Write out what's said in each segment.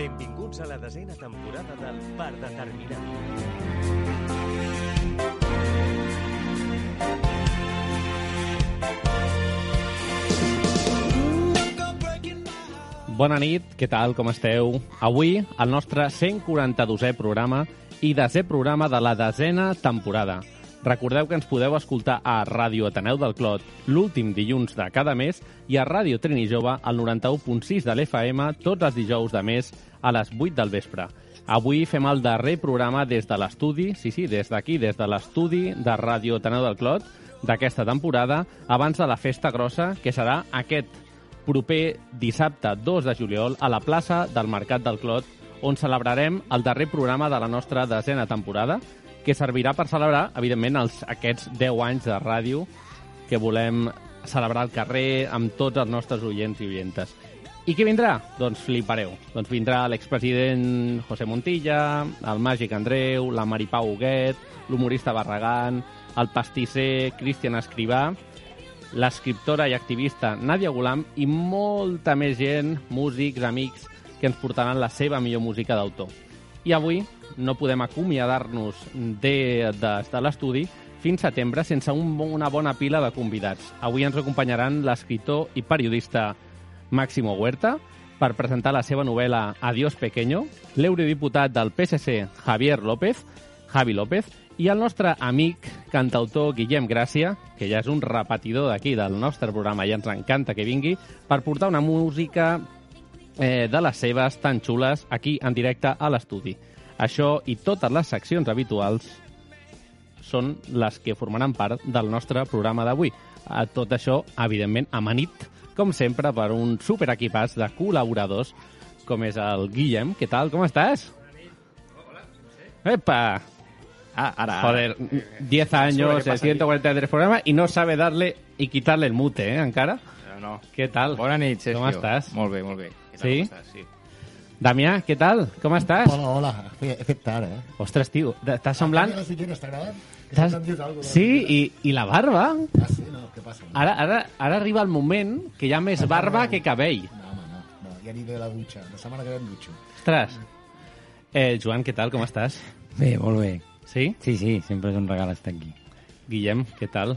Benvinguts a la desena temporada del Per Determinar. Bona nit, què tal, com esteu? Avui, el nostre 142è programa i desè programa de la desena temporada. Recordeu que ens podeu escoltar a Ràdio Ateneu del Clot l'últim dilluns de cada mes i a Ràdio Trini Jove al 91.6 de l'FM tots els dijous de mes a les 8 del vespre. Avui fem el darrer programa des de l'estudi, sí, sí, des d'aquí, des de l'estudi de Ràdio Ateneu del Clot d'aquesta temporada, abans de la festa grossa, que serà aquest proper dissabte 2 de juliol a la plaça del Mercat del Clot, on celebrarem el darrer programa de la nostra desena temporada, que servirà per celebrar, evidentment, els, aquests 10 anys de ràdio que volem celebrar al carrer amb tots els nostres oients i oientes. I què vindrà? Doncs flipareu. Doncs vindrà l'expresident José Montilla, el màgic Andreu, la Maripau Huguet, l'humorista Barragán, el pastisser Cristian Escrivà, l'escriptora i activista Nàdia Gulam i molta més gent, músics, amics, que ens portaran la seva millor música d'autor. I avui no podem acomiadar-nos de, de, de l'estudi fins setembre sense un, una bona pila de convidats. Avui ens acompanyaran l'escriptor i periodista Máximo Huerta per presentar la seva novel·la Adiós Pequeño, l'eurodiputat del PSC Javier López, Javi López, i el nostre amic cantautor Guillem Gràcia, que ja és un repetidor d'aquí del nostre programa i ens encanta que vingui, per portar una música eh, de les seves tan xules aquí en directe a l'estudi. Això i totes les seccions habituals són les que formaran part del nostre programa d'avui. A Tot això, evidentment, amanit, com sempre, per un superequipàs de col·laboradors, com és el Guillem. Què tal, com estàs? Epa! Ah, ara, Joder, 10 años, pasa 143 programas y no sabe darle y quitarle el mute, ¿eh, encara? No, no. Què tal? Bona nit, Sergio. Com estàs? Molt bé, molt bé. Què tal, Sí? com estàs? Sí. Damià, què tal? Com estàs? Hola, hola. He, he fet tard, eh? Ostres, tio, t'estàs semblant... Ah, sí que està gravant? Sí, i, i la barba... Ah, sí? No, què passa? No, Ara, ara, ara arriba el moment que hi ha més barba que cabell. no home, no. no. Ja aniré a la dutxa. La setmana que ve em dutxo. Ostres. Eh, Joan, què tal? Com estàs? Bé, molt bé. Sí? Sí, sí, sempre és un regal estar aquí. Guillem, què tal?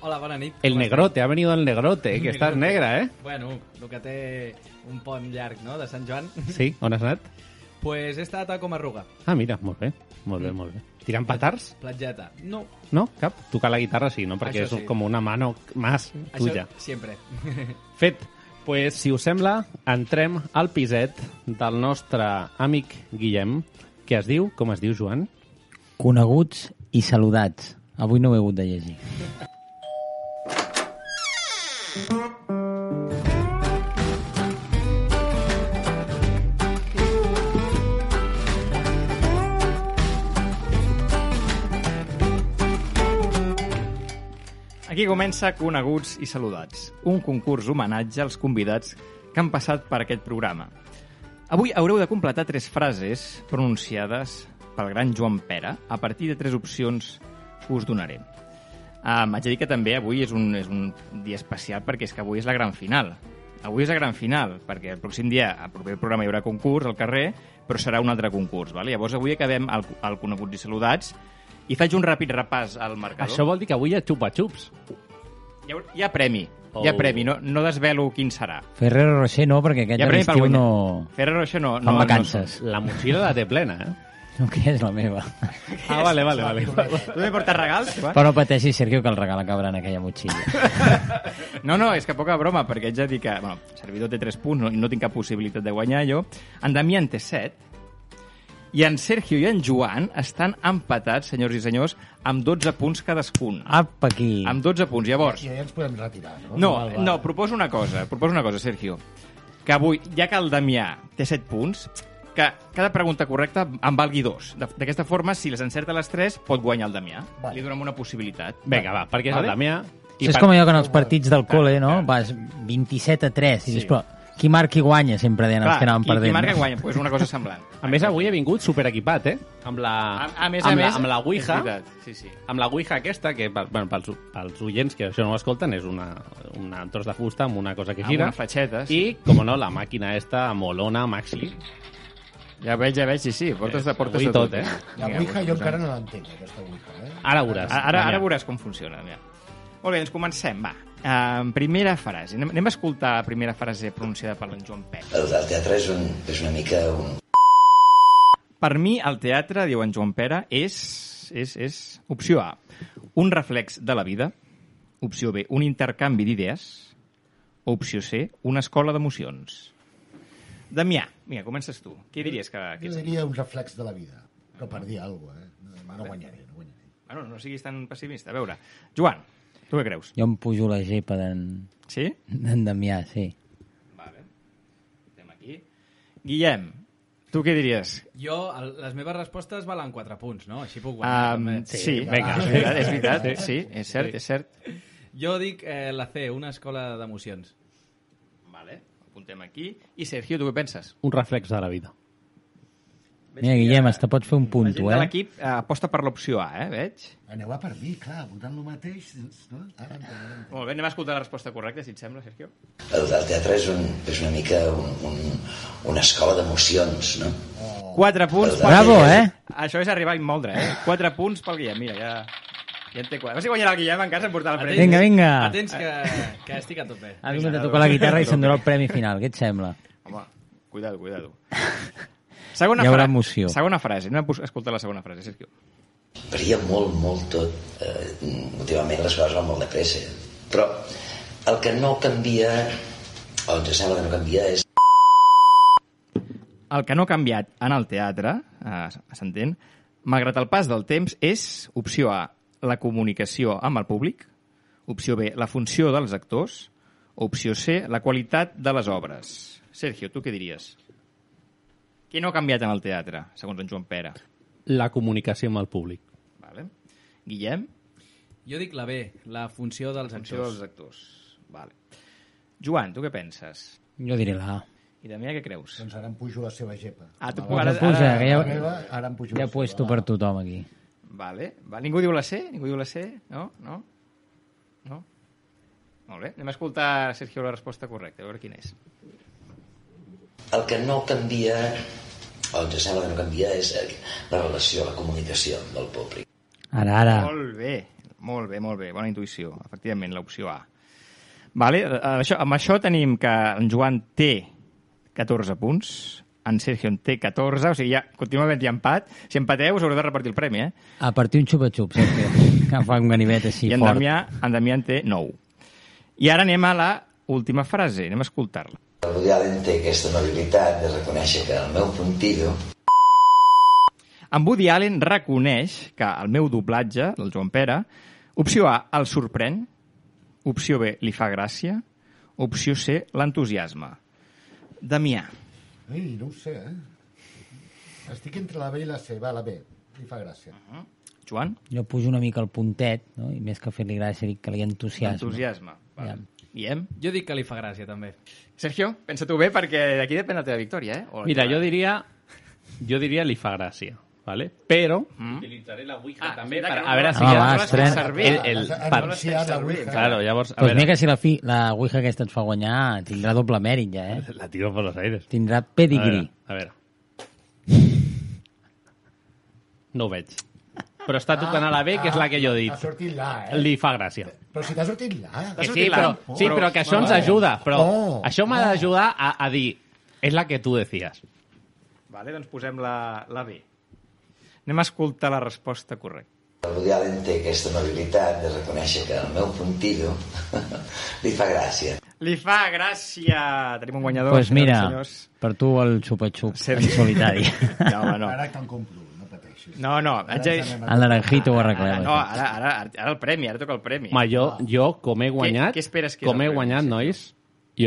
Hola, bona nit. El negrote, ha venido el negrote, que estàs negre, eh? Bueno, el que té un pont llarg, no?, de Sant Joan. Sí, on has anat? pues he estat a Comarruga, Ah, mira, molt bé, molt bé, molt bé. Tirant petards? platgeta. No, No, cap. Tocar la guitarra sí, no? Perquè Això és sí. com una mano más tuya. això sempre. Fet. Pues, si us sembla, entrem al piset del nostre amic Guillem, que es diu, com es diu, Joan? Coneguts i saludats. Avui no ho he hagut de llegir. Aquí comença Coneguts i Saludats, un concurs homenatge als convidats que han passat per aquest programa. Avui haureu de completar tres frases pronunciades pel gran Joan Pera a partir de tres opcions que us donaré. Um, haig de dir que també avui és un, és un dia especial perquè és que avui és la gran final. Avui és la gran final, perquè el pròxim dia, al proper programa, hi haurà concurs al carrer, però serà un altre concurs. Vale? Llavors avui acabem el, el Coneguts i Saludats i faig un ràpid repàs al marcador. Això vol dir que avui hi ha xupa-xups. Hi ha, hi ha premi, hi ha Oh. premi, no, no desvelo quin serà. Ferrero Rocher no, perquè aquest Hi ha a premi per l'estiu no... Ferrero Rocher no... Fan no vacances. La motxilla la té plena, eh? No, que és la meva. Ah, vale, vale, vale. No. Tu m'he portat regals? Va? Però no pateixis, Sergio, que el regal acabarà en aquella motxilla. No, no, és que poca broma, perquè de dir que... Bueno, servidor té 3 punts, no, no tinc cap possibilitat de guanyar jo. En Damià en té 7. I en Sergio i en Joan estan empatats, senyors i senyors, amb 12 punts cadascun. Apa, aquí. Amb 12 punts. Llavors, I ja ens podem retirar, no? No, val, val. no, proposo una cosa, proposo una cosa, Sergio. Que avui, ja que el Damià té 7 punts, que cada pregunta correcta en valgui dos. De- D'aquesta forma, si les encerta les 3, pot guanyar el Damià. Vale. Li donem una possibilitat. Vinga, va, perquè és Vale. el Damià. Això és com allò que en els partits del col·le, no? Vas 27 a 3. I dius, Sí. però qui marca i guanya sempre deien els que anaven qui, perdent. qui marca guanya, pues una cosa semblant. A més, avui he vingut superequipat, eh? Amb la, A, a més a amb més, la, amb la Ouija, Sí, sí. amb la Ouija aquesta, que per- bueno, pels, pels oients que això no ho escolten, és una, una tros de fusta amb una cosa que Amb gira. una fatxeta, sí. I, com no, la màquina esta molona, Maxi, Ja veig, ja veig, sí, sí. Portes de portes de tot, eh? La Vinga, Ouija jo encara no l'entenc, aquesta Ouija, eh? Ara veuràs. Ara, ara veuràs com funciona. Mira. Molt bé, doncs comencem, va. Uh, primera frase. Anem, anem a escoltar la primera frase pronunciada per en Joan Pet. El, el teatre és, un, és una mica un, Per mi, el teatre, diu en Joan Pere, és, és, és opció A, un reflex de la vida, opció B, un intercanvi d'idees, opció C, una escola d'emocions. Damià, vinga, comences tu. Què diries que... que Jo diria un reflex de la vida, però per dir alguna cosa, eh? No, no guanyaré, no guanyaré. Bueno, no siguis tan pessimista. A veure, Joan, tu què creus? Jo em pujo la gepa d'en Sí? d'en Damià, sí. Vale. Estem aquí. Guillem, tu què diries? Jo, el, les meves respostes valen 4 punts, no? Així puc guanyar. Um, també. sí, vinga, és veritat, és veritat. Sí, és cert, és cert. Jo dic eh, la C, una escola d'emocions. Apuntem aquí. I Sergio, tu què penses? Un reflex de la vida. Mira, Guillem, hasta pots fer un de eh? l'equip eh, aposta per l'opció A, eh, veig? Aneu a per mi, clar, votant el mateix, no? Ara ara entenc. Molt bé, anem a escoltar la resposta correcta, si et sembla, Sergio. el, el teatre és, un, és una mica un, un, una escola d'emocions, no? 4 punts Bravo, eh? Això és arribar a immoldre, eh? 4 punts pel Guillem, mira, ja... Ja en té 4. A veure si guanyarà el Guillem en casa en portar el premi. Vinga, vinga. Atents que, que estic a tope. Ha vingut a tocar la guitarra i s'endurà el premi final. Què et sembla? Home, cuidado, cuidado. Segona, Hi haurà fra- emoció. segona frase. Anem a escoltar la segona frase, Sergio. Varia molt, molt tot. Eh, últimament les coses van molt de pressa. Però el que no canvia, o ens sembla que no canvia, és El que no ha canviat en el teatre, eh, s'entén, malgrat el pas del temps, és opció A, la comunicació amb el públic, opció B, la funció dels actors, opció C, la qualitat de les obres. Sergio, tu què diries? Què no ha canviat en el teatre, segons en Joan Pere? La comunicació amb el públic. Vale. Guillem? Jo dic la B, la funció dels Funció actors. dels actors. Vale. Joan, tu què penses? Jo diré la A. I Damià, què creus? Doncs ara em pujo la seva gepa. Ah, tu Ara, ara, ara, que La ja, ara em pujo ja la he seva. puesto per tothom aquí. Vale. Va, ningú diu la C? Ningú diu la C? No? No? No? Molt bé. Anem a escoltar, Sergio, la resposta correcta, a veure quina és. el que no canvia, o ens sembla que no canvia, és la relació, la comunicació del públic. Ara, ara. Molt bé, molt bé, molt bé. Bona intuïció. Efectivament, l'opció A. Vale, això, amb això tenim que en Joan té 14 punts, en Sergio en té 14, o sigui, ja continua havent-hi empat. Si empateu, us haureu de repartir el premi, eh? A partir un xupa-xup, Sergio. Que fa un ganivet així I en fort. Damià, en Damià en té 9. I ara anem a la última frase, anem a escoltar-la. El Woody Allen té aquesta amabilitat de reconèixer que el meu puntillo En Woody Allen reconeix que el meu doblatge, del Joan Pere, opció A, el sorprèn, opció B, li fa gràcia, opció C, l'entusiasme. Damià. Ai, no ho sé, eh? Estic entre la B i la C. Va, la B. Li fa gràcia. Joan? Jo pujo una mica el puntet, no? i més que fer-li gràcia, dic que li entusiasma. Entusiasme. Vale. Guillem? Jo dic que li fa gràcia, també. Sergio, pensa tu bé, perquè d'aquí depèn la teva victòria, eh? O Mira, teva- jo diria, jo diria li fa gràcia, ¿vale? però Mm. utilitzaré la Ouija Ah, també per, a veure no- si Ah, va, no l'has servir. El- el- per- la Ouija. Claro, llavors, a veure, mira que si la, fi, la Ouija aquesta et fa guanyar, tindrà doble mèrit ja, eh? la tiro per los aires. Tindrà A pedigrí. veure, a veure. No ho veig. Però està tocant a la B, que és la que jo he Ha dit. sortit l'A, eh? Li fa gràcia. Però si t'ha sortit l'A. Que sí, però, la- sí, però que això ens ajuda. Però Oh, això m'ha d'ajudar a, a dir és la que tu decías. Vale, doncs posem la, la B. Anem a escoltar la resposta correcta. El Woody Allen té aquesta amabilitat de reconèixer que el meu puntillo li fa gràcia. Li fa gràcia! Tenim un guanyador. Doncs pues mira, senyors per tu el xupa-xup Sergi. en solitari. No, home, no. Ara te'n compro, no pateixis. No, no. Ara Haig de... ens anem a- El naranjito ho Ara, arreglem. no, ara, ara, ara el premi, ara toca el premi. Ma, jo, jo, com he guanyat, què esperes que com he premi, guanyat, Sergio? nois,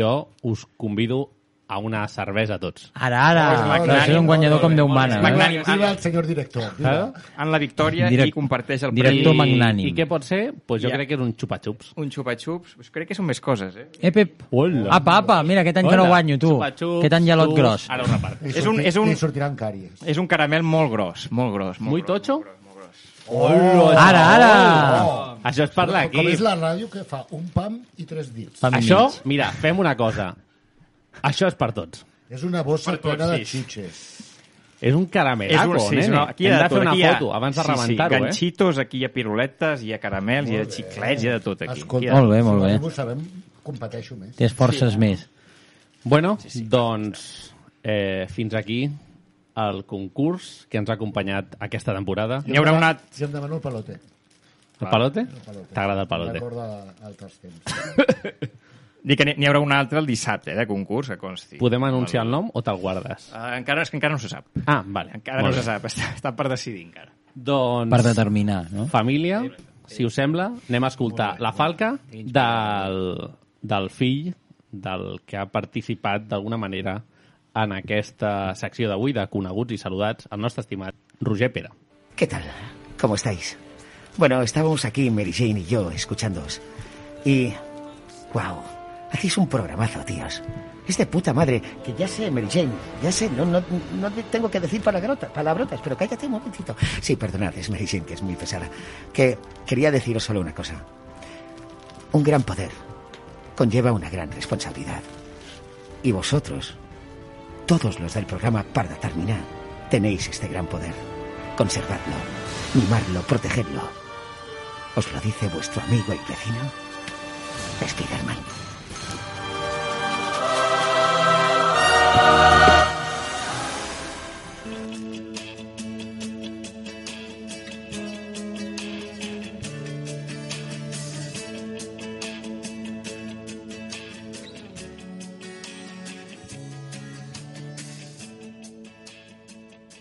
jo us convido a una cervesa a tots. Ara, ara, No, és un guanyador com Déu mana. Eh? magnànim. Viva el senyor director. Viva. En la victòria Direct- i comparteix el director premi. magnànim. I què pot ser? Pues jo Ja. crec que és un xupa-xups. Un xupa-xups. Pues crec que són més coses, eh? Eh, Pep. Hola. Apa, apa, mira, aquest any que no Hola. guanyo, tu. Xupa-xups, Aquest any gelot tu, gros. Ara repart. Li És un- és un- sortiran càries. És un caramel molt gros, molt gros. Molt Muy gros, tocho? Molt gros. Ara, ara. Oh. Això és per Com d'aquí. és la ràdio que fa un pam i tres dits. Pam Això, mig. mira, fem una cosa. Això és per tots. És una bossa Per tots, plena de sí. xutxes. És un caramelaco, sí, nene. no, aquí Hem ha de fer una Aquí hi ha- foto abans de sí, sí, rebentar-ho, eh? ganxitos, aquí hi ha piruletes, hi ha caramels, hi ha xiclets, hi ha de tot aquí. Escolta, ha- Molt bé, molt si bé. no ho sabem, competeixo més. Tens forces més. Bueno, doncs eh, fins aquí el concurs que ens ha acompanyat aquesta temporada. N'hi haurà un altre... Si em demano el pelote. El palote? pelote. T'agrada el palote? Recorda altres temps. Dic que n'hi haurà un altre el dissabte, eh, de concurs, que consti. Podem anunciar el nom o te'l guardes? Uh, encara, és que encara no se sap. Ah, vale. Encara Molt no bé. se sap, està, està per decidir encara. Doncs, Per determinar, no? família, si us sembla, anem a escoltar la falca del, del fill del que ha participat d'alguna manera en aquesta secció d'avui de coneguts i saludats, el nostre estimat Roger Pera. ¿Qué tal? ¿Cómo estáis? Bueno, estábamos aquí, Mary Jane y yo, escuchándoos. Y... ¡Wow! Hacéis un programazo, tíos. Es de puta madre. Que ya sé, Mary Jane. Ya sé, no, no, no te tengo que decir palabrotas, palabrotas, pero cállate un momentito. Sí, perdonad, es Mary Jane, que es muy pesada. Que quería deciros solo una cosa. Un gran poder conlleva una gran responsabilidad. Y vosotros, todos los del programa Parda Terminar, tenéis este gran poder. Conservadlo, mimarlo, protegedlo. ¿Os lo dice vuestro amigo y vecino? Spiderman.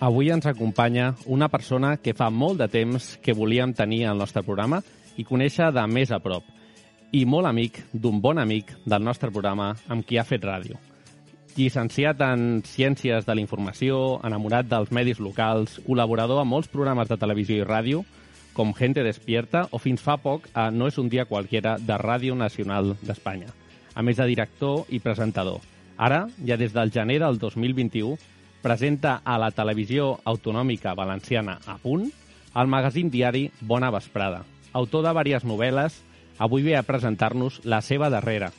Avui ens acompanya una persona que fa molt de temps que volíem tenir al nostre programa i conèixer de més a prop. I molt amic d'un bon amic del nostre programa amb qui ha fet ràdio. Llicenciat en Ciències de la Informació, enamorat dels medis locals, col·laborador a molts programes de televisió i ràdio, com Gente Despierta o fins fa poc a No és un dia qualquiera de Ràdio Nacional d'Espanya, a més de director i presentador. Ara, ja des del gener del 2021, presenta a la televisió autonòmica valenciana a punt el magazín diari Bona Vesprada. Autor de diverses novel·les, avui ve a presentar-nos la seva darrera,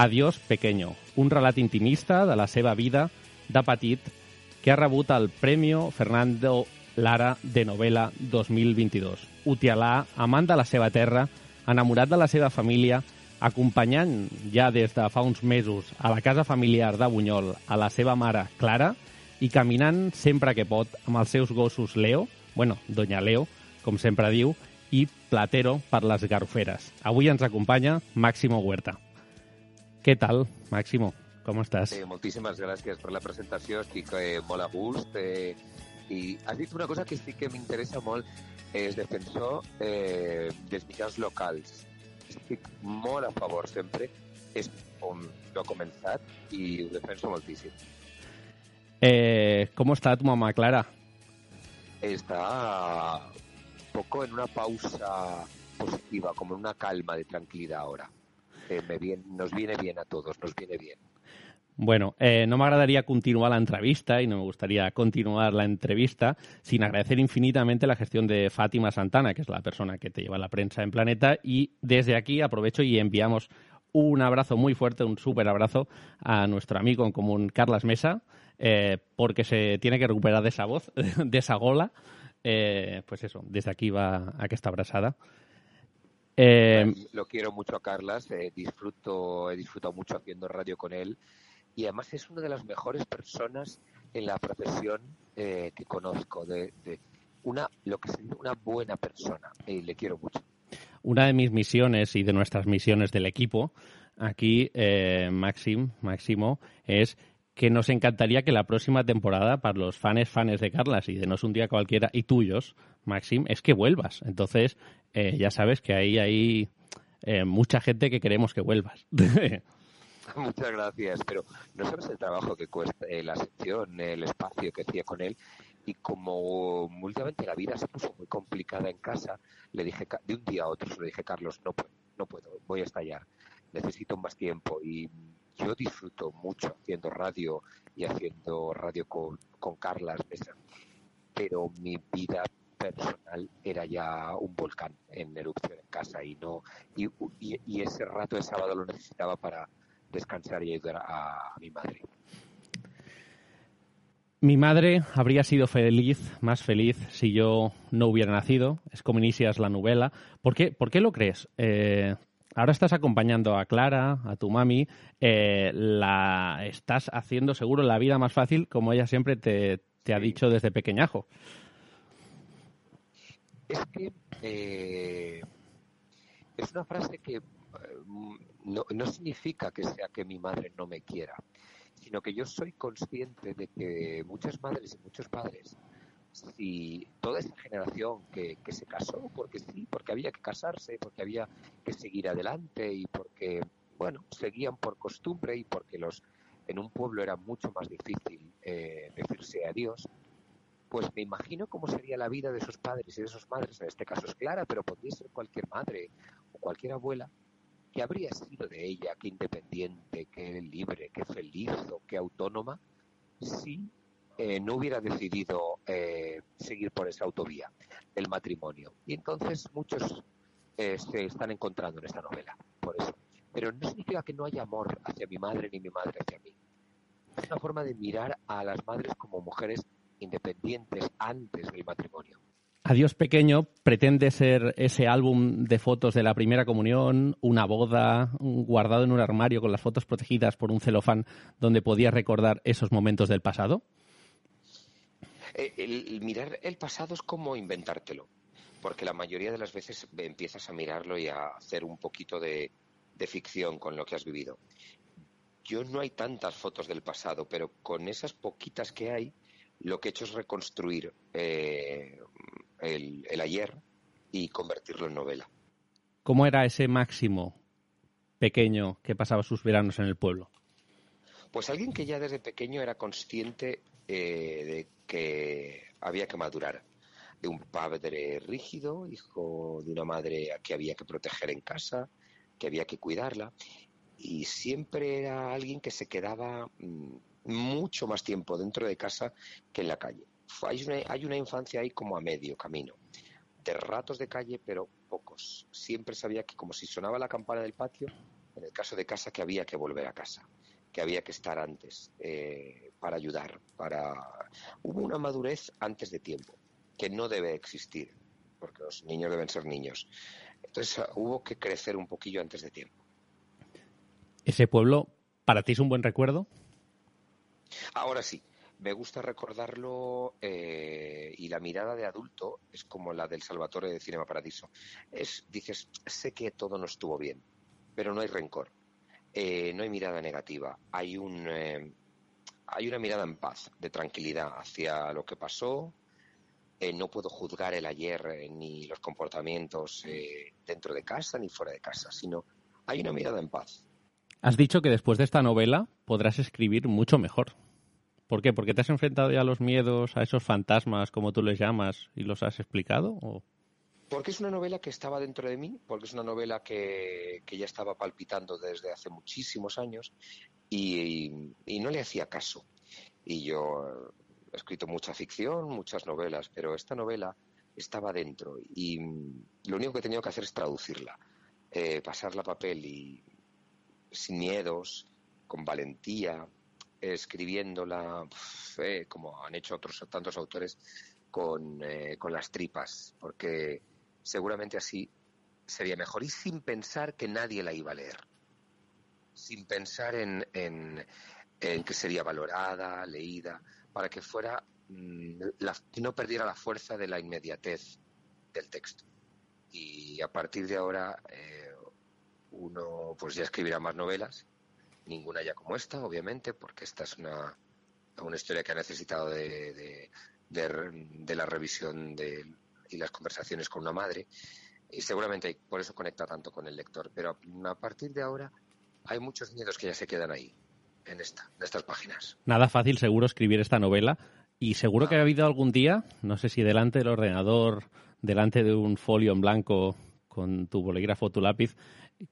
Adiós Pequeño, un relat intimista de la seva vida de petit que ha rebut el Premio Fernando Lara de Novela 2022. Utialà, amant de la seva terra, enamorat de la seva família, acompanyant ja des de fa uns mesos a la casa familiar de Bunyol a la seva mare Clara i caminant sempre que pot amb els seus gossos Leo, bueno, Doña Leo, com sempre diu, i Platero per les garroferes. Avui ens acompanya Máximo Huerta. Què tal, Máximo? Com estàs? Eh, moltíssimes gràcies per la presentació, estic eh, molt a gust. Eh, I has dit una cosa que sí que m'interessa molt, és defensor eh, dels mitjans locals. Estic molt a favor sempre, és on jo he començat i ho defenso moltíssim. Eh, ¿Cómo está tu mamá, Clara? Está un poco en una pausa positiva, como en una calma de tranquilidad ahora. Me nos viene bien a todos, nos viene bien. Bueno, eh, no me agradaría continuar la entrevista y no me gustaría continuar la entrevista sin agradecer infinitamente la gestión de Fátima Santana, que es la persona que te lleva la prensa en Planeta. Y desde aquí aprovecho y enviamos un abrazo muy fuerte, un súper abrazo a nuestro amigo en común, Carlas Mesa, eh, porque se tiene que recuperar de esa voz, de esa gola. Eh, pues eso, desde aquí va aquesta abraçada. Eh, Lo quiero mucho a Carlas, eh, disfruto, he disfrutado mucho haciendo radio con él y además es una de las mejores personas en la profesión eh, que conozco, de, de una lo que es una buena persona y le quiero mucho. una de mis misiones y de nuestras misiones del equipo aquí, Maxim, Máximo, es que nos encantaría que la próxima temporada, para los fans fans de Carlas y de No es un día cualquiera y tuyos, Maxim, es que vuelvas. Entonces, eh, ya sabes que ahí hay eh, mucha gente que queremos que vuelvas. Muchas gracias, pero no sabes el trabajo que cuesta eh, la sección, el espacio que hacía con él. Y como últimamente la vida se puso muy complicada en casa, le dije de un día a otro, lo dije, Carlos, no puedo, no puedo, voy a estallar, necesito más tiempo. Y yo disfruto mucho haciendo radio y haciendo radio con, con Carlas Mesa, pero mi vida personal era ya un volcán en erupción en casa y no y, y- ese rato de sábado lo necesitaba para descansar y ayudar a, a mi madre. Mi madre habría sido feliz, más feliz, si yo no hubiera nacido. Es como inicias la novela. ¿Por qué, por qué lo crees? Eh, ahora estás acompañando a Clara, a tu mami. eh, la estás haciendo seguro la vida más fácil, como ella siempre te, te ha dicho desde pequeñajo. Es que eh, es una frase que eh, no, no significa que sea que mi madre no me quiera, sino que yo soy consciente de que muchas madres y muchos padres, si toda esa generación que, que se casó, porque sí, porque había que casarse, porque había que seguir adelante y porque, bueno, seguían por costumbre y porque los en un pueblo era mucho más difícil eh, decirse adiós, pues me imagino cómo sería la vida de esos padres y de esas madres, en este caso es Clara, pero podría ser cualquier madre o cualquier abuela, que habría sido de ella, qué independiente, qué libre, qué feliz o qué autónoma, si eh, no hubiera decidido eh, seguir por esa autovía del matrimonio. Y entonces muchos eh, se están encontrando en esta novela, por eso. Pero no significa que no haya amor hacia mi madre ni mi madre hacia mí. Es una forma de mirar a las madres como mujeres independientes antes del matrimonio. Adiós Pequeño pretende ser ese álbum de fotos de la primera comunión, una boda, guardado en un armario con las fotos protegidas por un celofán donde podías recordar esos momentos del pasado. Eh, El, el mirar el pasado es como inventártelo, porque la mayoría de las veces empiezas a mirarlo y a hacer un poquito de, de ficción con lo que has vivido. Yo no hay tantas fotos del pasado, pero con esas poquitas que hay, lo que he hecho es reconstruir eh, el, el ayer y convertirlo en novela. ¿Cómo era ese máximo pequeño que pasaba sus veranos en el pueblo? Pues alguien que ya desde pequeño era consciente eh, de que había que madurar. De un padre rígido, hijo de una madre a que había que proteger en casa, que había que cuidarla. Y siempre era alguien que se quedaba mm, mucho más tiempo dentro de casa que en la calle. Hay una, hay una infancia ahí como a medio camino. De ratos de calle, pero pocos. Siempre sabía que como si sonaba la campana del patio, en el caso de casa, que había que volver a casa que había que estar antes eh, para ayudar, para hubo una madurez antes de tiempo que no debe existir porque los niños deben ser niños. Entonces ah, hubo que crecer un poquillo antes de tiempo. ¿Ese pueblo para ti es un buen recuerdo? Ahora sí, me gusta recordarlo eh, y la mirada de adulto es como la del Salvatore de Cinema Paradiso. Es, dices, sé que todo no estuvo bien, pero no hay rencor, eh, no hay mirada negativa, hay un eh, hay una mirada en paz, de tranquilidad hacia lo que pasó. Eh, no puedo juzgar el ayer eh, ni los comportamientos dentro de casa ni fuera de casa, sino hay una mirada en paz. Has dicho que después de esta novela podrás escribir mucho mejor. ¿Por qué? ¿Porque te has enfrentado ya a los miedos, a esos fantasmas, como tú les llamas, y los has explicado? ¿O? Porque es una novela que estaba dentro de mí, porque es una novela que, que ya estaba palpitando desde hace muchísimos años y, no le hacía caso. Y yo he escrito mucha ficción, muchas novelas, pero esta novela estaba dentro y mm, lo único que he tenido que hacer es traducirla, eh, pasarla a papel y sin miedos, con valentía, escribiéndola, eh, como han hecho otros tantos autores, con, eh, con las tripas, porque seguramente así sería mejor y sin pensar que nadie la iba a leer, sin pensar en, en, en que sería valorada, leída, para que fuera mm, la, no perdiera la fuerza de la inmediatez del texto. Y a partir de ahora eh, uno pues ya escribirá más novelas, ninguna ya como esta, obviamente, porque esta es una, una historia que ha necesitado de, de, de, la revisión de, y las conversaciones con una madre y seguramente por eso conecta tanto con el lector. Pero a partir de ahora hay muchos miedos que ya se quedan ahí, en, esta, en estas páginas. Nada fácil seguro escribir esta novela y seguro que ha habido algún día, no sé si delante del ordenador, delante de un folio en blanco con tu bolígrafo tu lápiz,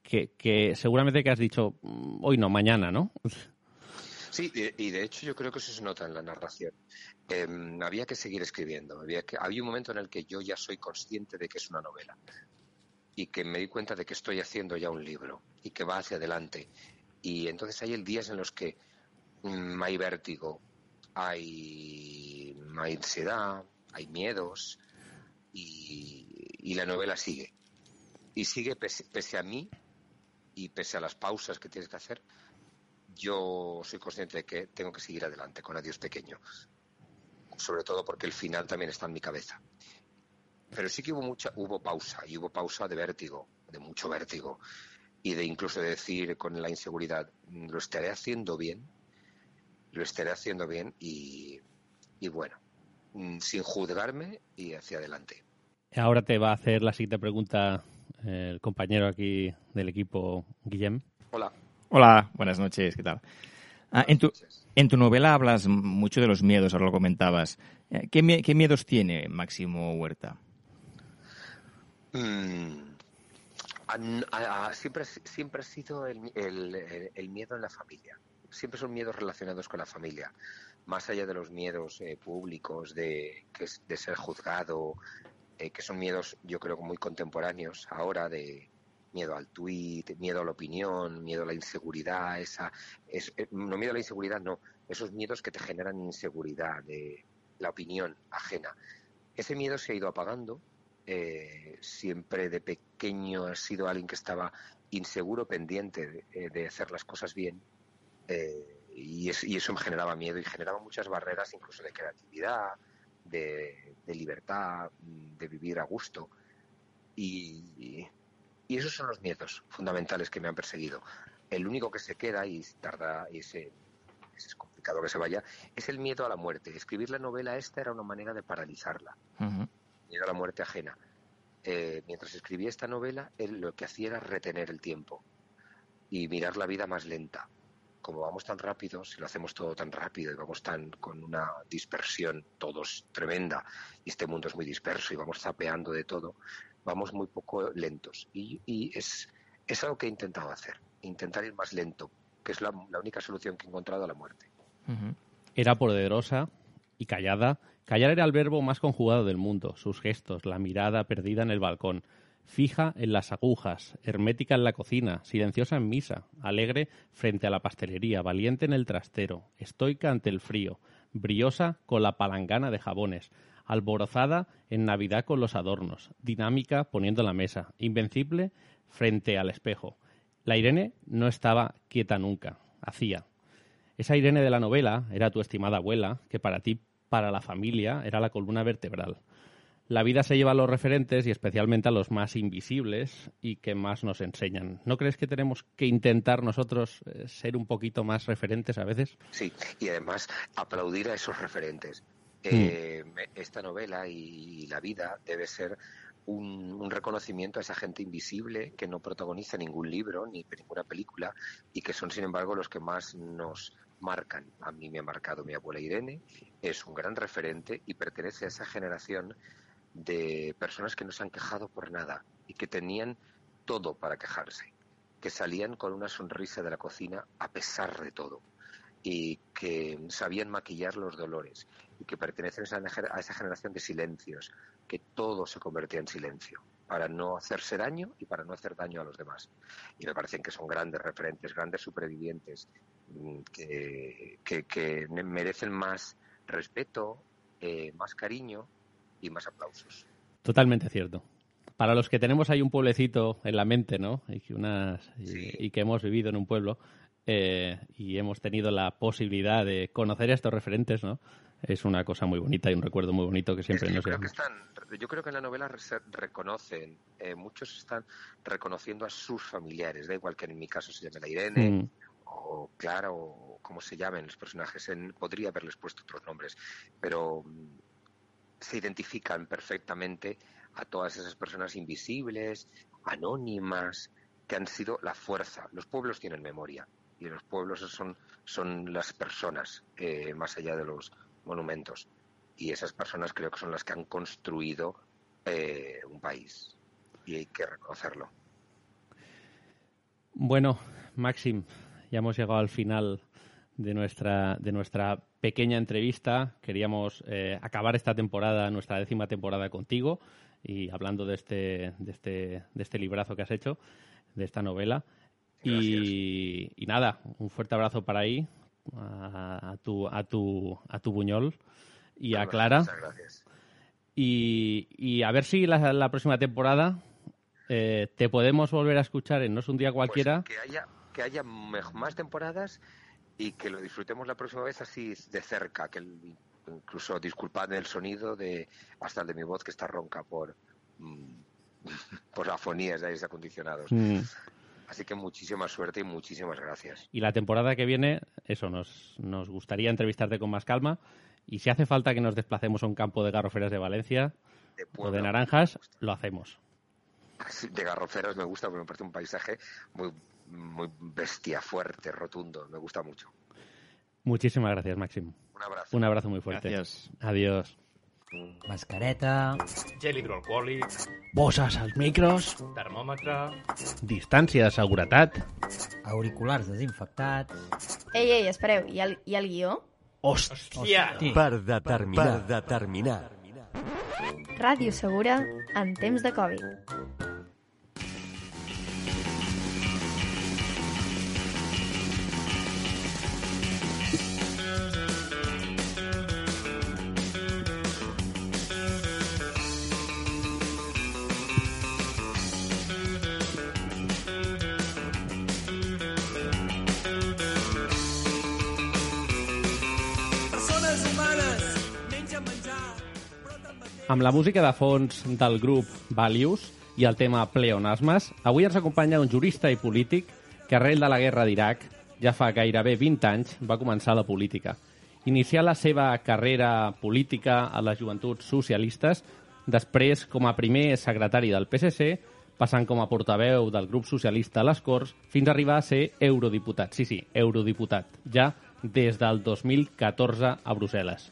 que, que seguramente que has dicho, "Mm, hoy no, mañana, ¿no? Sí, y de hecho yo creo que eso se nota en la narración. Eh, había que seguir escribiendo. Había, que, había un momento en el que yo ya soy consciente de que es una novela y que me di cuenta de que estoy haciendo ya un libro y que va hacia adelante. Y entonces hay días en los que mm, hay vértigo, hay, hay ansiedad, hay miedos y, y la novela sigue. Y sigue pese, pese a mí y pese a las pausas que tienes que hacer, yo soy consciente de que tengo que seguir adelante con Adiós Pequeño. Sobre todo porque el final también está en mi cabeza. Pero sí que hubo mucha, hubo pausa, y hubo pausa de vértigo, de mucho vértigo, y de incluso de decir con la inseguridad, lo estaré haciendo bien, lo estaré haciendo bien, y, y bueno, mm, sin juzgarme y hacia adelante. Ahora te va a hacer la siguiente pregunta eh, el compañero aquí del equipo, Guillem. Hola. Hola, buenas noches, ¿qué tal? Ah, en, tu, novela hablas mucho de los miedos, ahora lo comentabas. Eh, ¿Qué, mie- qué miedos tiene Máximo Huerta? Mm, siempre, ha sido el, mi- el- el- el miedo en la familia. Siempre son miedos relacionados con la familia. Más allá de los miedos eh, públicos, de, de ser juzgado, eh, que son miedos, yo creo, muy contemporáneos ahora, de miedo al tuit, miedo a la opinión, miedo a la inseguridad, esa, es, eh, no miedo a la inseguridad, no, esos miedos que te generan inseguridad, de la opinión ajena. Ese miedo se ha ido apagando eh, siempre de pequeño ha sido alguien que estaba inseguro, pendiente de, eh, hacer las cosas bien. y, es- y eso me generaba miedo y generaba muchas barreras, incluso de creatividad, de, libertad, de vivir a gusto. Y esos son los miedos fundamentales que me han perseguido. El único que se queda y tarda y se, es complicado que se vaya es el miedo a la muerte. Escribir la novela esta era una manera de paralizarla miedo a la muerte ajena. Eh, mientras escribía esta novela, él lo que hacía era retener el tiempo y mirar la vida más lenta. Como vamos tan rápido, si lo hacemos todo tan rápido y vamos tan con una dispersión todos tremenda y este mundo es muy disperso y vamos zapeando de todo, vamos muy poco lentos. Y, es, es algo que he intentado hacer, intentar ir más lento, que es la, la única solución que he encontrado a la muerte. Era poderosa y callada. Callar era el verbo más conjugado del mundo. Sus gestos, la mirada perdida en el balcón, fija en las agujas, hermética en la cocina, silenciosa en misa, alegre frente a la pastelería, valiente en el trastero, estoica ante el frío, briosa con la palangana de jabones, alborozada en Navidad con los adornos, dinámica poniendo la mesa, invencible frente al espejo. La Irene no estaba quieta nunca, hacía. Esa Irene de la novela era tu estimada abuela, que para ti, para la familia, era la columna vertebral. La vida se lleva a los referentes y especialmente a los más invisibles y que más nos enseñan. ¿No crees que tenemos que intentar nosotros eh, ser un poquito más referentes a veces? Sí, y además aplaudir a esos referentes. Eh, me- esta novela y, la vida debe ser un, un reconocimiento a esa gente invisible que no protagoniza ningún libro ni ninguna película y que son, sin embargo, los que más nos marcan. A mí me ha marcado mi abuela Irene, es un gran referente y pertenece a esa generación de personas que no se han quejado por nada y que tenían todo para quejarse, que salían con una sonrisa de la cocina a pesar de todo y que sabían maquillar los dolores y que pertenecen a esa, generación de silencios, que todo se convertía en silencio para no hacerse daño y para no hacer daño a los demás. Y me parecen que son grandes referentes, grandes supervivientes, mm, que, que- que merecen más respeto, eh, más cariño y más aplausos. Totalmente cierto. Para los que tenemos ahí un pueblecito en la mente, ¿no? Y que, unas, y, y que hemos vivido en un pueblo eh, y hemos tenido la posibilidad de conocer a estos referentes, ¿no? Es una cosa muy bonita y un recuerdo muy bonito que siempre Es que nos yo, creo que están, yo creo que en la novela se reconocen, eh, muchos están reconociendo a sus familiares, da igual que en mi caso se llame la Irene, Mm. o Clara, o como se llamen los personajes, en- podría haberles puesto otros nombres, pero mm, se identifican perfectamente a todas esas personas invisibles, anónimas, que han sido la fuerza. Los pueblos tienen memoria y los pueblos son, son las personas, eh, más allá de los monumentos. Y esas personas creo que son las que han construido eh, un país y hay que reconocerlo. Bueno, Maxim, ya hemos llegado al final de nuestra, de nuestra pequeña entrevista. Queríamos eh, acabar esta temporada, nuestra décima temporada contigo y hablando de este, de este, de este librazo que has hecho, de esta novela. Y, y nada, un fuerte abrazo para ahí, a, a, tu, a, tu, a tu Buñol y a Clara. gracias. Y, y a ver si la, la próxima temporada eh, te podemos volver a escuchar en No es un día cualquiera. Pues que haya, que haya más temporadas y que lo disfrutemos la próxima vez así de cerca, que el- incluso disculpadme el sonido de hasta el de mi voz que está ronca por mm, por las fonías de aires acondicionados. Mm. Así que muchísima suerte y muchísimas gracias. Y la temporada que viene, eso, nos, nos gustaría entrevistarte con más calma. Y si hace falta que nos desplacemos a un campo de garroferas de Valencia De o de naranjas, lo hacemos. De garroferas me gusta porque me parece un paisaje muy muy bestia, fuerte, rotundo. Me gusta mucho. Muchísimas gracias, Máximo. Un abrazo. Un abrazo muy fuerte. Gràcies. Adiós. Mascareta, Gel hidroalcohòlic, bosses als micros, termòmetre... Distància de seguretat. auriculars desinfectats... Ei, ei, espereu, i el, i el guió? Hòstia! Per determinar. Per determinar. Ràdio Segura en temps de Covid. Amb la música de fons del grup Values i el tema pleonasmes, avui ens acompanya un jurista i polític que arrel de la guerra d'Iraq, ja fa gairebé 20 anys, va començar la política. Inicià la seva carrera política a les joventuts socialistes, després com a primer secretari del PSC, passant com a portaveu del grup socialista a les Corts, fins a arribar a ser eurodiputat. Sí, sí, eurodiputat, ja des del 2014 a Brussel·les.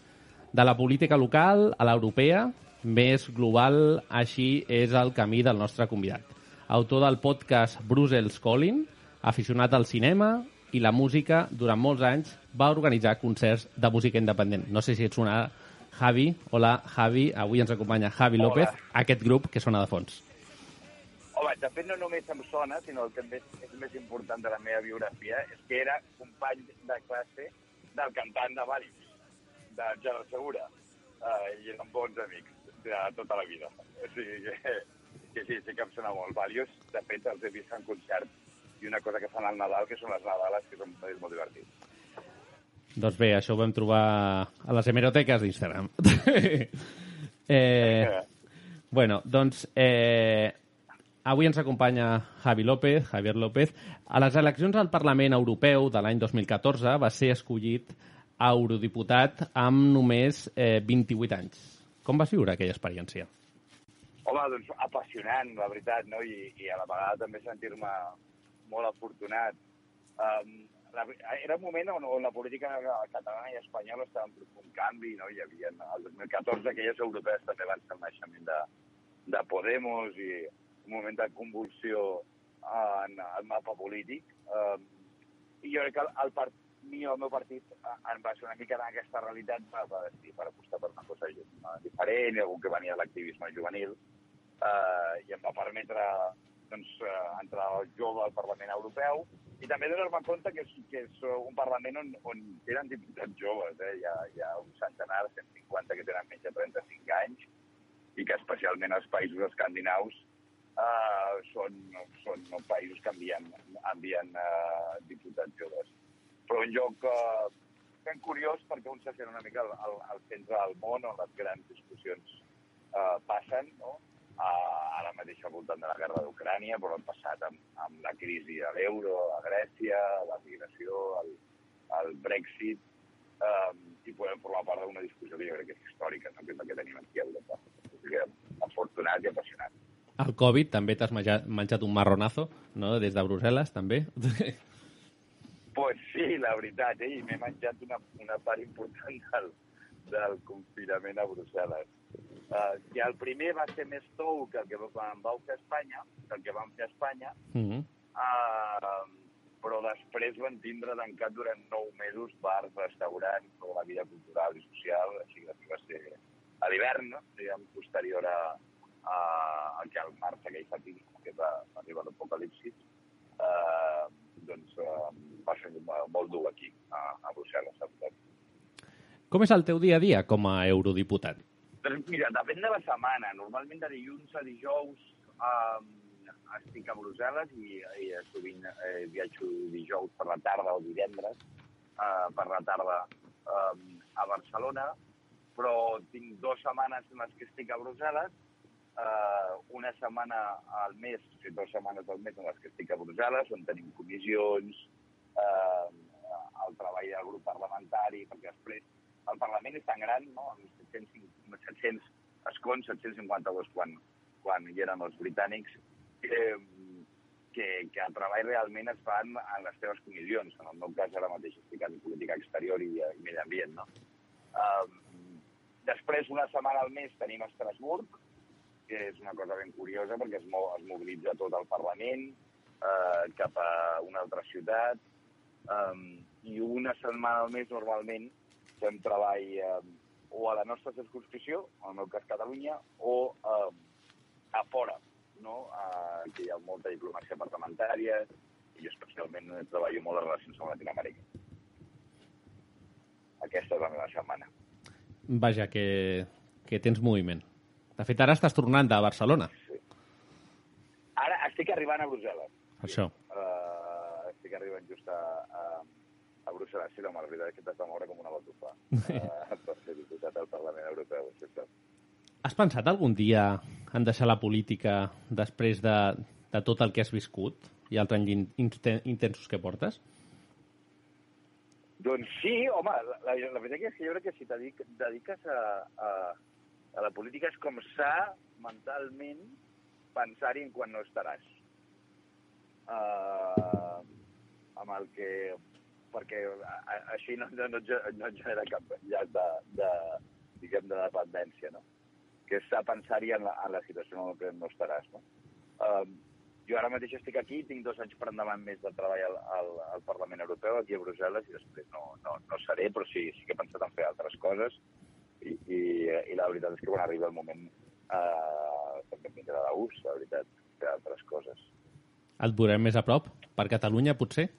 De la política local a l'europea, més global, així és el camí del nostre convidat. Autor del podcast Brussels Calling, aficionat al cinema i la música, durant molts anys va organitzar concerts de música independent. No sé si et sona Javi. Hola, Javi. Avui ens acompanya Javi Hola. López, aquest grup que sona de fons. Home, de fet, no només em sona, sinó el que més, és més important de la meva biografia és que era company de classe del cantant de Valis, de Gerard Segura, uh, i eren bons amics de tota la vida. O sigui que, que sí, sí que em sona molt. Valios, de fet, els he vist en concert i una cosa que fan al Nadal, que són les Nadales, que són és molt divertit. Doncs bé, això ho vam trobar a les hemeroteques d'Instagram. eh, bueno, doncs eh, avui ens acompanya Javi López, Javier López. A les eleccions al Parlament Europeu de l'any 2014 va ser escollit eurodiputat amb només eh, 28 anys. Com vas viure aquella experiència? Home, doncs apassionant, la veritat, no? I, i a la vegada també sentir-me molt afortunat. Um, la, era un moment on, on la política catalana i espanyola estaven en profund canvi, no? Hi havia, el 2014, aquelles europees també van ser el naixement de, de Podemos i un moment de convulsió en el mapa polític. Um, I jo crec que el, el part, mi el meu partit en va ser una mica en aquesta realitat per, per, decidir, per apostar per una cosa diferent, algú que venia de l'activisme juvenil, eh, i em va permetre doncs, eh, entrar jove al Parlament Europeu i també donar-me compte que és, que és un Parlament on, on tenen diputats joves. Eh? Hi, ha, hi ha un centenar, 150 que tenen menys de 35 anys i que especialment els països escandinaus eh, són, són països que envien, envien eh, diputats joves. Però un lloc eh, ben curiós perquè un se sent una mica al, al, centre del món on les grans discussions eh, passen, no? Uh, ara mateix al voltant de la guerra d'Ucrània, però hem passat amb, amb la crisi de l'euro, a Grècia, la migració, el, el Brexit, um, i podem formar part d'una discussió que jo crec que és històrica, no? que és la que tenim aquí a Europa. O sigui, afortunat i apassionat. Al Covid també t'has menjat, menjat un marronazo, no? des de Brussel·les, també. Pues sí, la veritat, eh? i m'he menjat una, una part important del, del confinament a Brussel·les. Uh, que el primer va ser més tou que el que vam, vau fer a Espanya, que el que vam fer a Espanya, Mm -hmm. uh, però després van tindre tancat durant nou mesos bars, restaurants, tota la vida cultural i social, així que va ser a l'hivern, no? diguem, posterior a, a, a que el març aquell fatídic, que va arribar l'apocalipsis, uh, doncs uh, passo molt dur aquí, a, a Brussel·les, veritat. Com és el teu dia a dia com a eurodiputat? Doncs mira, depèn de la setmana. Normalment de dilluns a dijous eh, estic a Brussel·les i, i sovint eh, viatjo dijous per la tarda o divendres eh, per la tarda eh, a Barcelona, però tinc dues setmanes en les que estic a Brussel·les, eh, una setmana al mes, o sigui, dues setmanes al mes en les que estic a Brussel·les, on tenim comissions, eh, el treball del grup parlamentari, perquè després el Parlament és tan gran, no? amb 700, 700 escons, 752 quan, quan hi eren els britànics, que, que, que el treball realment es fa en, les teves comissions. En el meu cas ara mateix estic en política exterior i, i medi ambient. No? Uh, després, una setmana al mes, tenim Estrasburg, que és una cosa ben curiosa perquè es, mo es mobilitza tot el Parlament eh, cap a una altra ciutat um, i una setmana al mes normalment fem treball eh, o a la nostra circunscripció, en el meu cas Catalunya, o eh, a fora, no? Eh, que hi ha molta diplomàcia parlamentària i jo especialment treballo molt en relacions amb Latinoamèrica. Aquesta és la meva setmana. Vaja, que, que tens moviment. De fet, ara estàs tornant de Barcelona. Ara estic arribant a Brussel·les. Això. Uh, estic arribant just a, a, a Brussel·les. Sí, home, la veritat és que t'has de moure com una batufa uh, per ser diputat al Parlament Europeu. Això és. Has pensat algun dia en deixar la política després de, de tot el que has viscut i els anys in- intensos que portes? Doncs sí, home, la, la, la veritat és que jo crec que si te dediques a, a, a la política és com s'ha mentalment pensar-hi en quan no estaràs. Uh, amb el que... Perquè així no, no, no, no genera cap llaç de, de, diguem, de dependència, no? Que és a pensar-hi en, la, en la situació en que no estaràs, no? Uh, jo ara mateix estic aquí, tinc dos anys per endavant més de treball al, al, al Parlament Europeu, aquí a Brussel·les, i després no, no, no seré, però sí, sí que he pensat en fer altres coses, i, i, i la veritat és que quan arriba el moment eh, també em vindrà gust, la veritat, fer altres coses. Et veurem més a prop? Per Catalunya, potser?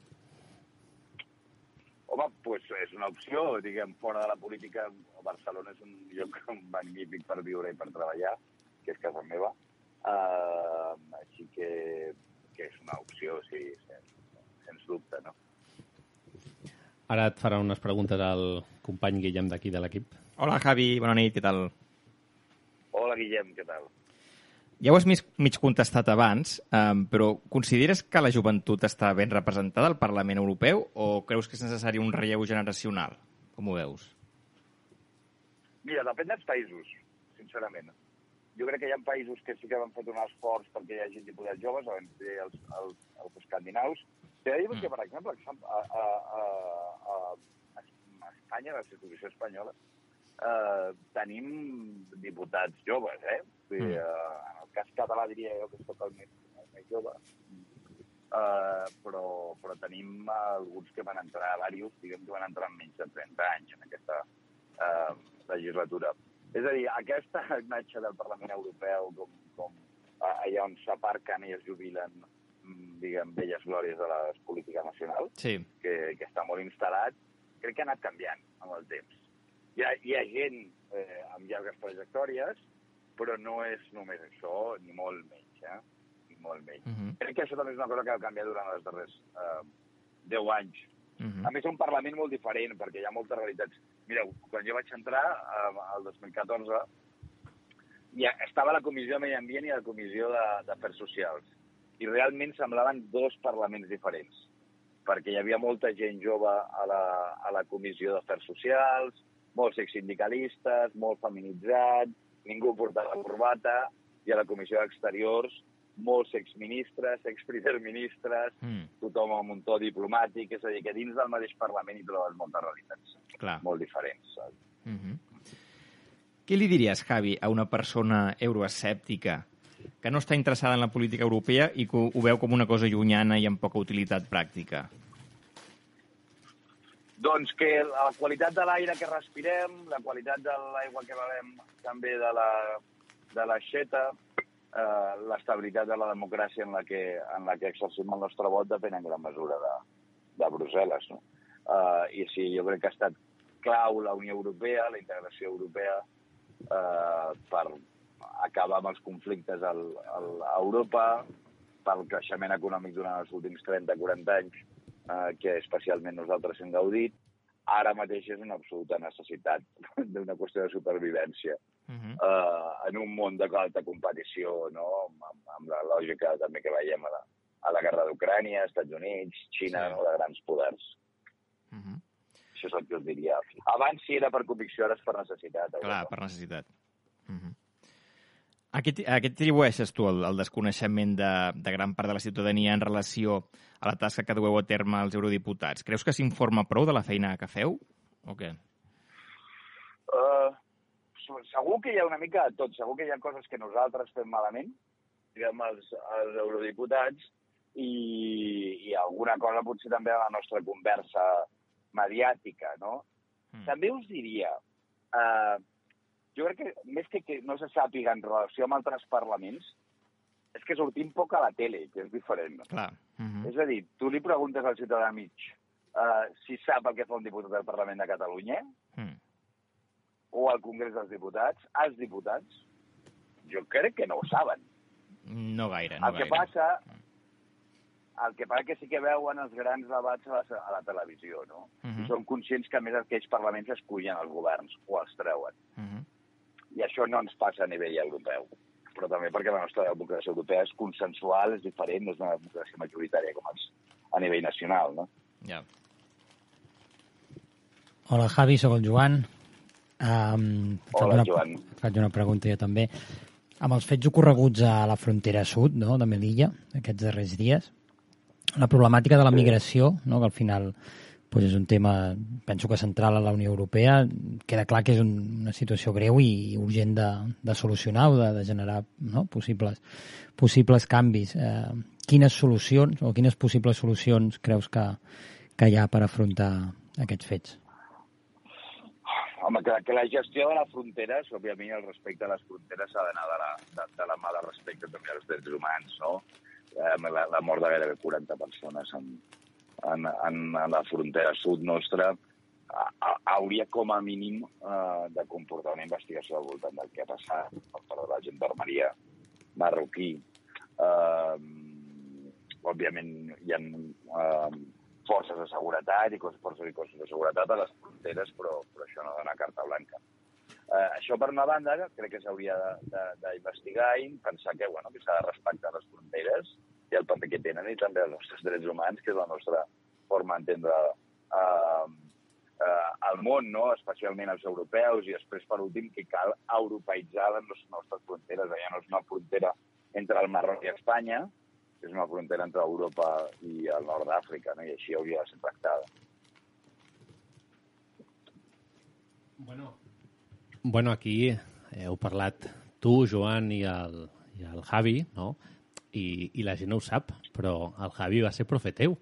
Pues és una opció, diguem, fora de la política, Barcelona és un lloc magnífic per viure i per treballar, que és casa meva, uh, així que, que és una opció, sí, sens, sens dubte, no? Ara et farà unes preguntes al company Guillem d'aquí de l'equip. Hola, Javi, bona nit, què tal? Hola, Guillem, què tal? Ja ho has mig, mig contestat abans, um, però consideres que la joventut està ben representada al Parlament Europeu o creus que és necessari un relleu generacional? Com ho veus? Mira, depèn dels països, sincerament. Jo crec que hi ha països que sí que han fet un esforç perquè hi hagi diputats joves, dir els, els, els escandinaus. T'he de dir que, per exemple, a, a, a, a, a Espanya, a la circunstació espanyola, eh, tenim diputats joves, eh? Dir, eh, cas català diria jo que soc el més, el més jove, eh, però, però tenim alguns que van entrar, diversos, diguem que van entrar amb menys de 30 anys en aquesta eh, legislatura. És a dir, aquesta imatge del Parlament Europeu, com, com eh, allà on s'aparquen i es jubilen, mm, diguem, velles glòries de la política nacional, Sí. que, que està molt instal·lat, crec que ha anat canviant amb el temps. Hi ha, hi ha gent eh, amb llargues trajectòries, però no és només això, ni molt menys, eh? Ni molt menys. Uh -huh. Crec que això també és una cosa que ha canviat durant els darrers eh, 10 anys. Uh -huh. A més, és un Parlament molt diferent, perquè hi ha moltes realitats. Mireu, quan jo vaig entrar, eh, el 2014, ja estava la Comissió de Medi Ambient i la Comissió de- d'Afers Socials. I realment semblaven dos parlaments diferents, perquè hi havia molta gent jove a la, a la Comissió d'Afers Socials, molts exsindicalistes, molt feminitzats, ningú portava corbata, i a la Comissió d'Exteriors molts exministres, exprimerministres, Mm, tothom amb un to diplomàtic, és a dir, que dins del mateix Parlament hi trobes moltes realitats clar. molt diferents. saps? Uh -huh. Què li diries, Javi, a una persona euroescèptica que no està interessada en la política europea i que ho veu com una cosa llunyana i amb poca utilitat pràctica? Doncs que la qualitat de l'aire que respirem, la qualitat de l'aigua que bevem, també de la, de l'aixeta, eh, l'estabilitat de la democràcia en la, que, en la que exercim el nostre vot depèn en gran mesura de, de Brussel·les. No? Uh, I sí, jo crec que ha estat clau la Unió Europea, la integració europea, uh, per acabar amb els conflictes al, al, a Europa, pel creixement econòmic durant els últims 30-40 anys, uh, que especialment nosaltres hem gaudit, ara mateix és una absoluta necessitat d'una qüestió de supervivència Uh -huh. uh, en un món de alta competició, no? amb, amb la lògica també que veiem a la, a la guerra d'Ucrània, Estats Units, Xina, Sí. no? de grans poders. Uh -huh. Això és el que us diria. Abans sí era per convicció, ara és per necessitat. Clar, per necessitat. Uh -huh. A què, a què atribueixes tu el, el desconeixement de, de gran part de la ciutadania en relació a la tasca que dueu a terme els eurodiputats? Creus que s'informa prou de la feina que feu? O què? Uh, segur que hi ha una mica de tot. Segur que hi ha coses que nosaltres fem malament, diguem, els, els eurodiputats, i, i alguna cosa potser també a la nostra conversa mediàtica, no? Mm. També us diria, uh, jo crec que més que, que no se sàpiga en relació amb altres parlaments, és que sortim poc a la tele, que és diferent. Clar. Uh -huh. És a dir, tu li preguntes al ciutadà mig uh, si sap el que fa un diputat del Parlament de Catalunya, Mm. o al Congrés dels Diputats, als diputats, jo crec que no ho saben. No gaire, no el que gaire. passa el que passa que sí que veuen els grans debats a la, a la televisió, no? Mhm. I són conscients que, a més, aquells parlaments escullen els governs o els treuen. Uh -huh. I això no ens passa a nivell europeu. Però també perquè la nostra democràcia europea és consensual, és diferent, no és una democràcia majoritària com és a nivell nacional, no? Ja. Hola, Javi, sóc el Joan. Um, Hola, una, Joan. et Faig una pregunta jo també. Amb els fets ocorreguts a la frontera sud no, de Melilla aquests darrers dies, la problemàtica de la migració, no, que al final pues és un tema, penso que central a la Unió Europea, queda clar que és un, una situació greu i urgent de, de solucionar o de, de generar no, possibles, possibles canvis. Eh, quines solucions o quines possibles solucions creus que, que hi ha per afrontar aquests fets? Home, que, que la gestió de les fronteres, òbviament el respecte a les fronteres s'ha d'anar de, la, de, de la mà de respecte també als drets humans, no? Eh, la, la mort de gairebé 40 persones en, en, en, en la frontera sud nostra hauria com a mínim eh, de comportar una investigació al voltant del que ha passat per part de la gendarmeria marroquí. Eh, òbviament hi ha eh, forces de seguretat i cos, forces i cossos de seguretat a les fronteres, però, però això no dona carta blanca. Eh, això, per una banda, crec que s'hauria d'investigar i pensar que, bueno, que s'ha de respectar les fronteres i el paper que tenen i també els nostres drets humans, que és la nostra forma d'entendre eh, eh, el món, no? especialment els europeus, i després, per últim, que cal europeïtzar les nostres fronteres. Ja no és una frontera entre el Marroc i Espanya, és una frontera entre Europa i el nord d'Àfrica, no? i així hauria de ser tractada. Bueno, bueno aquí heu parlat tu, Joan, i el, i el Javi, no? I, I la gent no ho sap, però el Javi va ser profe teu.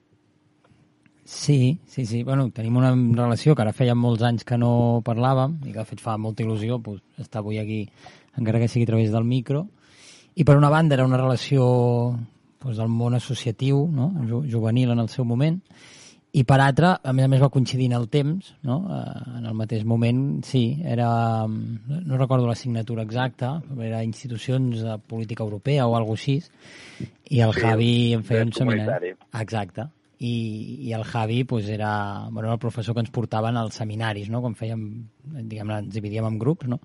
Sí, sí, sí. Bueno, tenim una relació que ara feia molts anys que no parlàvem i que de fet fa molta il·lusió pues, estar avui aquí, encara que sigui a través del micro. I per una banda era una relació pues, del món associatiu, no? Ju juvenil en el seu moment, i per altra, a més a més va coincidir en el temps, no? Eh, en el mateix moment, sí, era, no recordo la signatura exacta, era institucions de política europea o alguna així, i el Sí, Javi em feia un seminari. Exacte. I, i el Javi pues, era, bueno, era el professor que ens portaven als seminaris, no? quan fèiem, diguem ens dividíem en grups, no?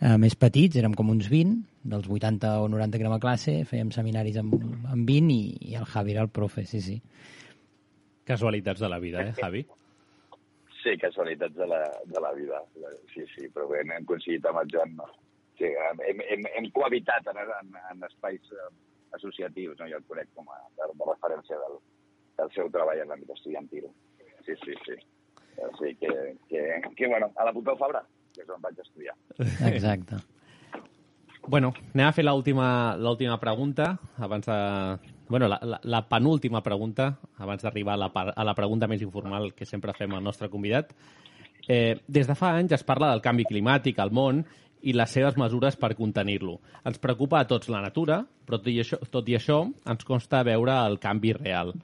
eh, més petits, érem com uns 20, dels 80 o 90 que érem a classe, fèiem seminaris amb, amb 20 i, i el Javi era el profe, sí, sí. Casualitats de la vida, eh, Javi? Sí, casualitats de la, de la vida. Sí, sí, però bé, hem coincidit amb el Joan. No? Sí, hem, hem, hem cohabitat en, en, en espais eh, associatius, no? jo el conec com a de, de referència del, del seu treball en l'àmbit estudiantil. Sí, sí, sí. Així que, que, que bueno, a la Pompeu Fabra, que és on vaig estudiar. Exacte. Bueno, anem a fer l'última l'última pregunta, abans de... Bueno, la, la, la penúltima pregunta, abans d'arribar a, la, a la pregunta més informal que sempre fem al nostre convidat. Eh, des de fa anys es parla del canvi climàtic al món i les seves mesures per contenir-lo. Ens preocupa a tots la natura, però tot i això, tot i això ens consta veure el canvi real.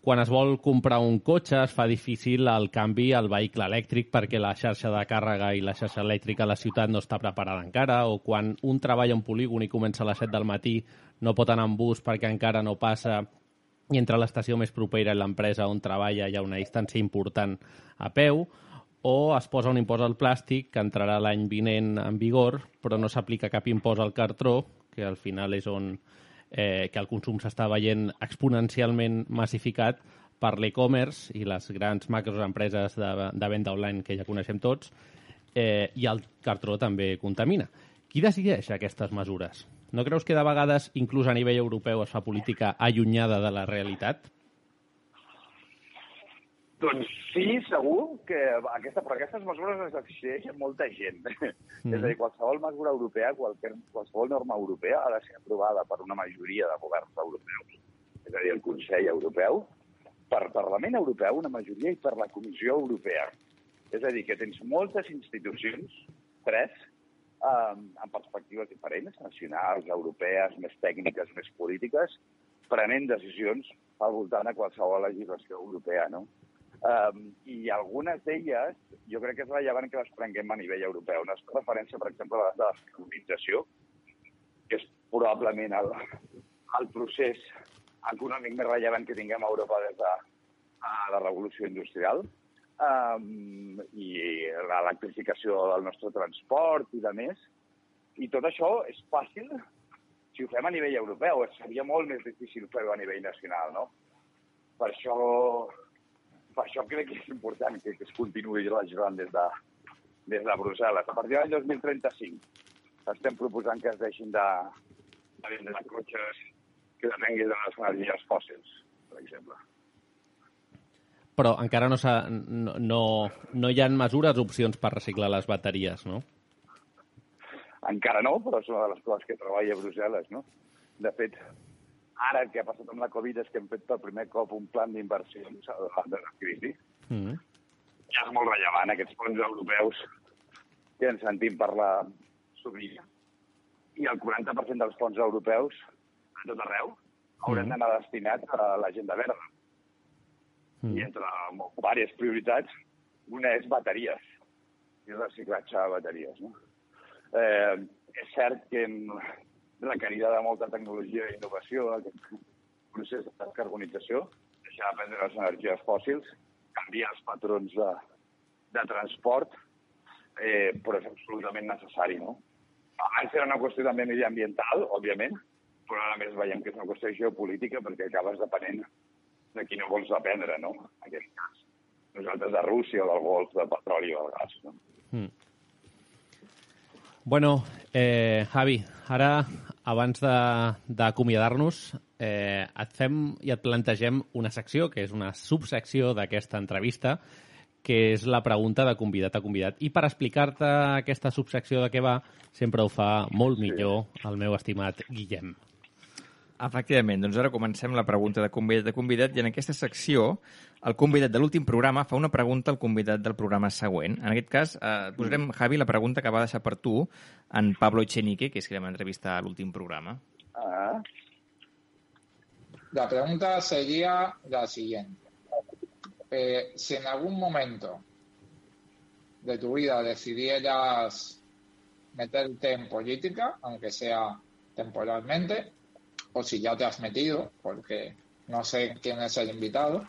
quan es vol comprar un cotxe es fa difícil el canvi al vehicle elèctric perquè la xarxa de càrrega i la xarxa elèctrica a la ciutat no està preparada encara, o quan un treballa en polígon i comença a les 7 del matí no pot anar en bus perquè encara no passa i entre l'estació més propera i l'empresa on treballa hi ha una distància important a peu, o es posa un impost al plàstic que entrarà l'any vinent en vigor, però no s'aplica cap impost al cartró, que al final és on eh, que el consum s'està veient exponencialment massificat per l'e-commerce i les grans macroempreses de, de venda online que ja coneixem tots, eh, i el cartró també contamina. Qui decideix aquestes mesures? No creus que de vegades, inclús a nivell europeu, es fa política allunyada de la realitat? Doncs sí, segur que aquesta, per aquestes mesures es decideix molta gent. Mm. És a dir, qualsevol mesura europea, qualsevol, qualsevol norma europea ha de ser aprovada per una majoria de governs europeus. És a dir, el Consell Europeu, per Parlament Europeu, una majoria, i per la Comissió Europea. És a dir, que tens moltes institucions, tres, um, amb perspectives diferents, nacionals, europees, més tècniques, més polítiques, prenent decisions al voltant de qualsevol legislació europea, no? Um, I algunes d'elles jo crec que és rellevant que les prenguem a nivell europeu. Una referència, per exemple, a la descarbonització, que és probablement el, el procés econòmic més rellevant que tinguem a Europa des de a la revolució industrial, um, i l'electrificació del nostre transport i de més. I tot això és fàcil si ho fem a nivell europeu. Seria molt més difícil fer-ho a nivell nacional, no? Per això per això crec que és important que, que es continuï legislant des de, des de Brussel·les. A partir de l'any 2035 estem proposant que es deixin de, de vendre cotxes que depenguin de les energies fòssils, per exemple. Però encara no, no, no, no hi ha mesures, opcions per reciclar les bateries, no? Encara no, però és una de les coses que treballa a Brussel·les, no? De fet, Ara el que ha passat amb la Covid és que hem fet per primer cop un plan d'inversions davant de la crisi. Mm. Ja és molt rellevant, aquests fons europeus que ens sentim parlar sovint. I el 40% dels fons europeus, a tot arreu, hauran mm. d'anar destinats a l'agenda verda. Mm. I entre diverses prioritats, una és bateries, i reciclatge de bateries. No? Eh, és cert que en, requerida de molta tecnologia i innovació, aquest procés de descarbonització, deixar de prendre les energies fòssils, canviar els patrons de, de transport, eh, però és absolutament necessari, no? Abans era una qüestió també mediambiental, òbviament, però ara més veiem que és una qüestió geopolítica perquè acabes depenent de qui no vols dependre, no? En aquest cas. Nosaltres de Rússia del golf de petroli o del gas, no? Mm. Bueno, eh, Javi, ara, abans d'acomiadar-nos, eh, et fem i et plantegem una secció, que és una subsecció d'aquesta entrevista, que és la pregunta de convidat a convidat. I per explicar-te aquesta subsecció de què va, sempre ho fa molt millor el meu estimat Guillem. Efectivament, doncs ara comencem la pregunta de convidat a convidat i en aquesta secció el convidat de l'últim programa fa una pregunta al convidat del programa següent. En aquest cas, eh, posarem, Javi, la pregunta que va deixar per tu en Pablo Echenique, que és qui vam entrevistar a l'últim programa. Ah. La pregunta sería la siguiente. Eh, si en algún momento de tu vida decidieras meterte en política, aunque sea temporalmente, o si ya te has metido, porque no sé quién es el invitado.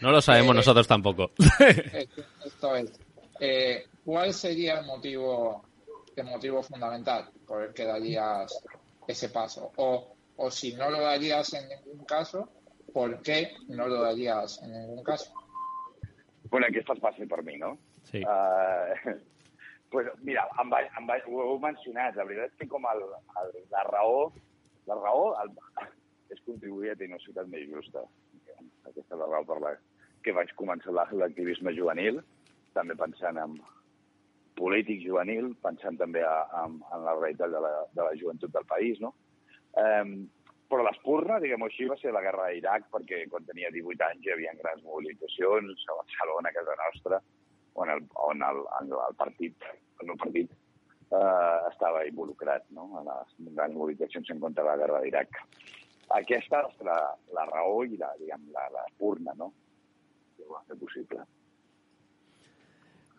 No lo sabemos eh, nosotros tampoco. Esto, es. Eh, ¿Cuál sería el motivo, el motivo fundamental por el que darías ese paso? O, o si no lo darías en ningún caso, ¿por qué no lo darías en ningún caso? Bueno, esto es fácil por mí, no? Sí. Uh, pues mira, em va, em va, ho heu mencionat, la veritat és que com el, el, la raó la raó el, és contribuir a tenir una ciutat més justa. Aquesta és la raó per la que vaig començar l'activisme juvenil, també pensant en polític juvenil, pensant també a, a, en la realitat de la, de la joventut del país, no? Um, però l'espurna, diguem-ho així, va ser la guerra d'Iraq, perquè quan tenia 18 anys hi havia grans mobilitzacions a Barcelona, a casa nostra, on el, on el, el, el partit, el meu partit, eh, estava involucrat no? en les grans mobilitzacions en contra de la guerra d'Iraq. aquesta és la, la raó i la, diguem, la, la urna, no? Que ho va fer possible.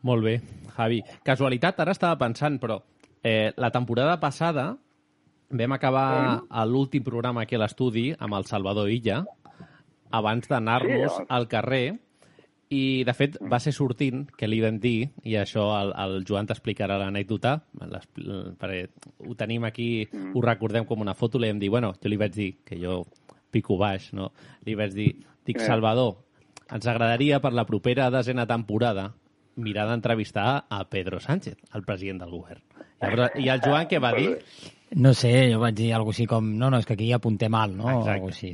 Molt bé, Javi. Casualitat, ara estava pensant, però eh, la temporada passada vam acabar mm. l'últim programa aquí a l'estudi amb el Salvador Illa abans d'anar-nos Sí, sí, al carrer i, de fet, va ser sortint que li vam dir, i això el, el Joan t'explicarà l'anècdota, ho tenim aquí, mm. ho recordem com una foto, li vam dir, bueno, jo li vaig dir, que jo pico baix, no? Li vaig dir, dic, Eh. Salvador, ens agradaria per la propera desena temporada mirar d'entrevistar a Pedro Sánchez, el president del govern. Llavors, I el Joan què va dir? No sé, jo vaig dir alguna així com... No, no, és que aquí apuntem mal, no? Exacte. O alguna així.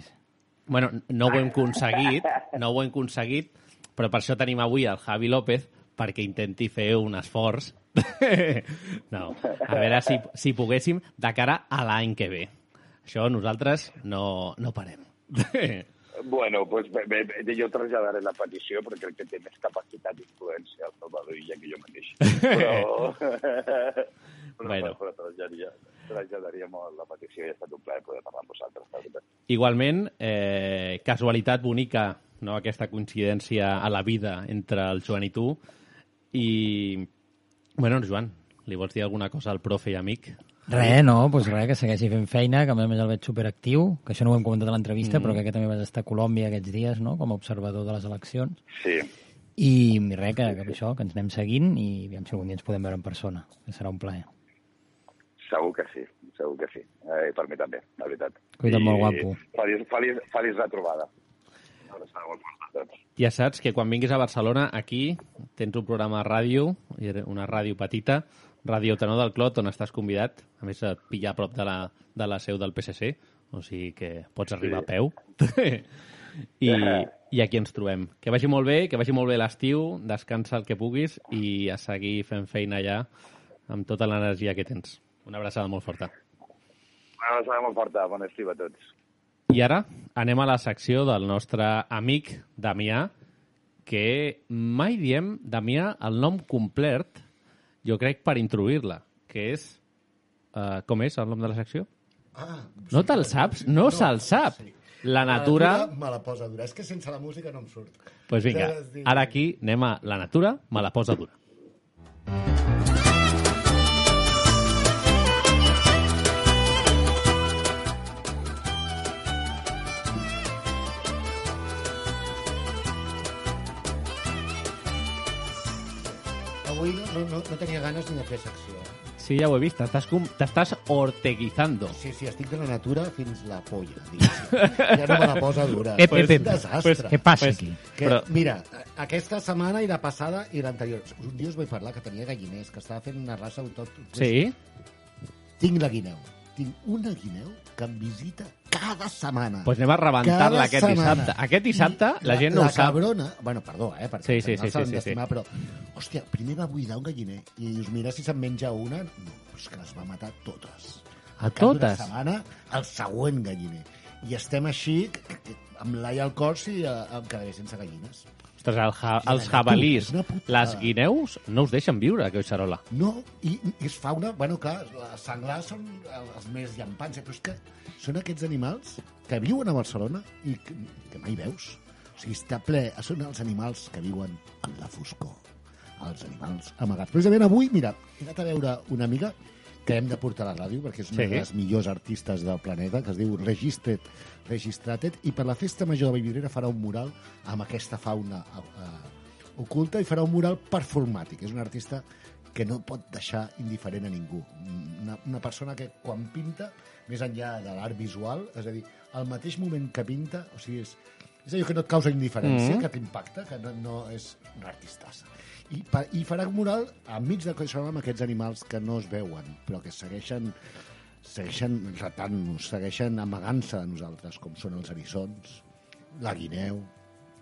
Bueno, no ho hem aconseguit, no ho hem aconseguit, però per això tenim avui el Javi López perquè intenti fer un esforç. no, a veure si, si poguéssim de cara a l'any que ve. Això nosaltres no, no parem. Bueno, pues bé, bé, bé, jo traslladaré la petició perquè crec que té més capacitat d'influència el Salvador Illa que jo mateix. Però, però, Bueno. però traslladaria, trasllladaria molt la petició i ha estat un plaer poder parlar amb vosaltres. Igualment, eh, casualitat bonica, no? aquesta coincidència a la vida entre el Joan i tu. I, bueno, Joan, li vols dir alguna cosa al profe i amic? Res, no, doncs res, que segueixi fent feina, que a més el veig superactiu, que això no ho hem comentat a l'entrevista, Mm. però crec que també vas estar a Colòmbia aquests dies, no?, com a observador de les eleccions. Sí. I res, que, que això, que ens anem seguint i aviam si algun dia ens podem veure en persona, que serà un plaer. Segur que sí, segur que sí. Eh, per mi també, la veritat. Cuida't molt, guapo. Feliç, feliç, feliç retrobada. Una a. Ja saps que quan vinguis a Barcelona, aquí tens un programa de ràdio, una ràdio petita, Ràdio Tenor del Clot, on estàs convidat. A més, et pilla a prop de la, de la seu del PSC, o sigui que pots arribar Sí. a peu. I, I aquí ens trobem. Que vagi molt bé, que vagi molt bé l'estiu, descansa el que puguis i a seguir fent feina allà amb tota l'energia que tens. Una abraçada molt forta. Una abraçada molt forta. Bon estiu a tots. I ara anem a la secció del nostre amic Damià, que mai diem, Damià, el nom complet, jo crec, per introduir-la, que és... Uh, com és el nom de la secció? Ah, No te'l saps? No, no se'l sap. La natura... Me la posa dura. És que sense la música no em surt. Doncs pues vinga, ara aquí anem a la natura, me la posa dura. Avui no, no, no, no tenia ganes ni de fer secció. eh? Sí, ja ho he vist, t'estàs com- orteguizando. Sí, sí, estic de la natura fins la polla, diguéssim. Ja no me la posa dura. Ep, ep, és ep. un desastre. Pues, què passa aquí? Que, Però- Mira, aquesta setmana i la passada i l'anterior. Un dia us vaig parlar que tenia galliners, que estava fent una raça autòctona. Sí? Tinc la guineu. Tinc una guineu que em visita cada setmana. Doncs pues anem a rebentar-la Cada aquest setmana. dissabte. Aquest dissabte I la gent no la ho sap. cabrona... Bueno, perdó, eh? Perquè Sí, sí, sí, s'han sí, sí, d'estimar, Però, hòstia, primer va buidar un galliner i dius, mira si se'n menja una... No, és que les va matar totes. A cap totes? setmana, el següent galliner. I estem així, amb l'ai al cor, si eh, em quedaré sense gallines. Ostres, el ja, els jabalís, les guineus, no us deixen viure, a Collserola. No, i, i és fauna... Bueno, clar, els senglars són els més llampants, eh, però és que són aquests animals que viuen a Barcelona i que, que mai veus. O sigui, està ple... Són els animals que viuen en la foscor. Els animals amagats. Precisament avui, mira, he anat a veure una amiga que hem de portar a la ràdio, perquè és una Sí. de les millors artistes del planeta, que es diu Registered, Registrated, i per la festa major de Vallvidrera farà un mural amb aquesta fauna eh, oculta i farà un mural performàtic. És un artista que no pot deixar indiferent a ningú. Una, una persona que quan pinta, més enllà de l'art visual, és a dir, al mateix moment que pinta, o sigui, és, és allò que no et causa indiferència, Mhm. que t'impacta, que no, no és un artistassa. I, pa, I farà un mural enmig de Collserola amb aquests animals que no es veuen, però que segueixen segueixen retant-nos, segueixen amagant-se de nosaltres, com són els eriçons, la guineu,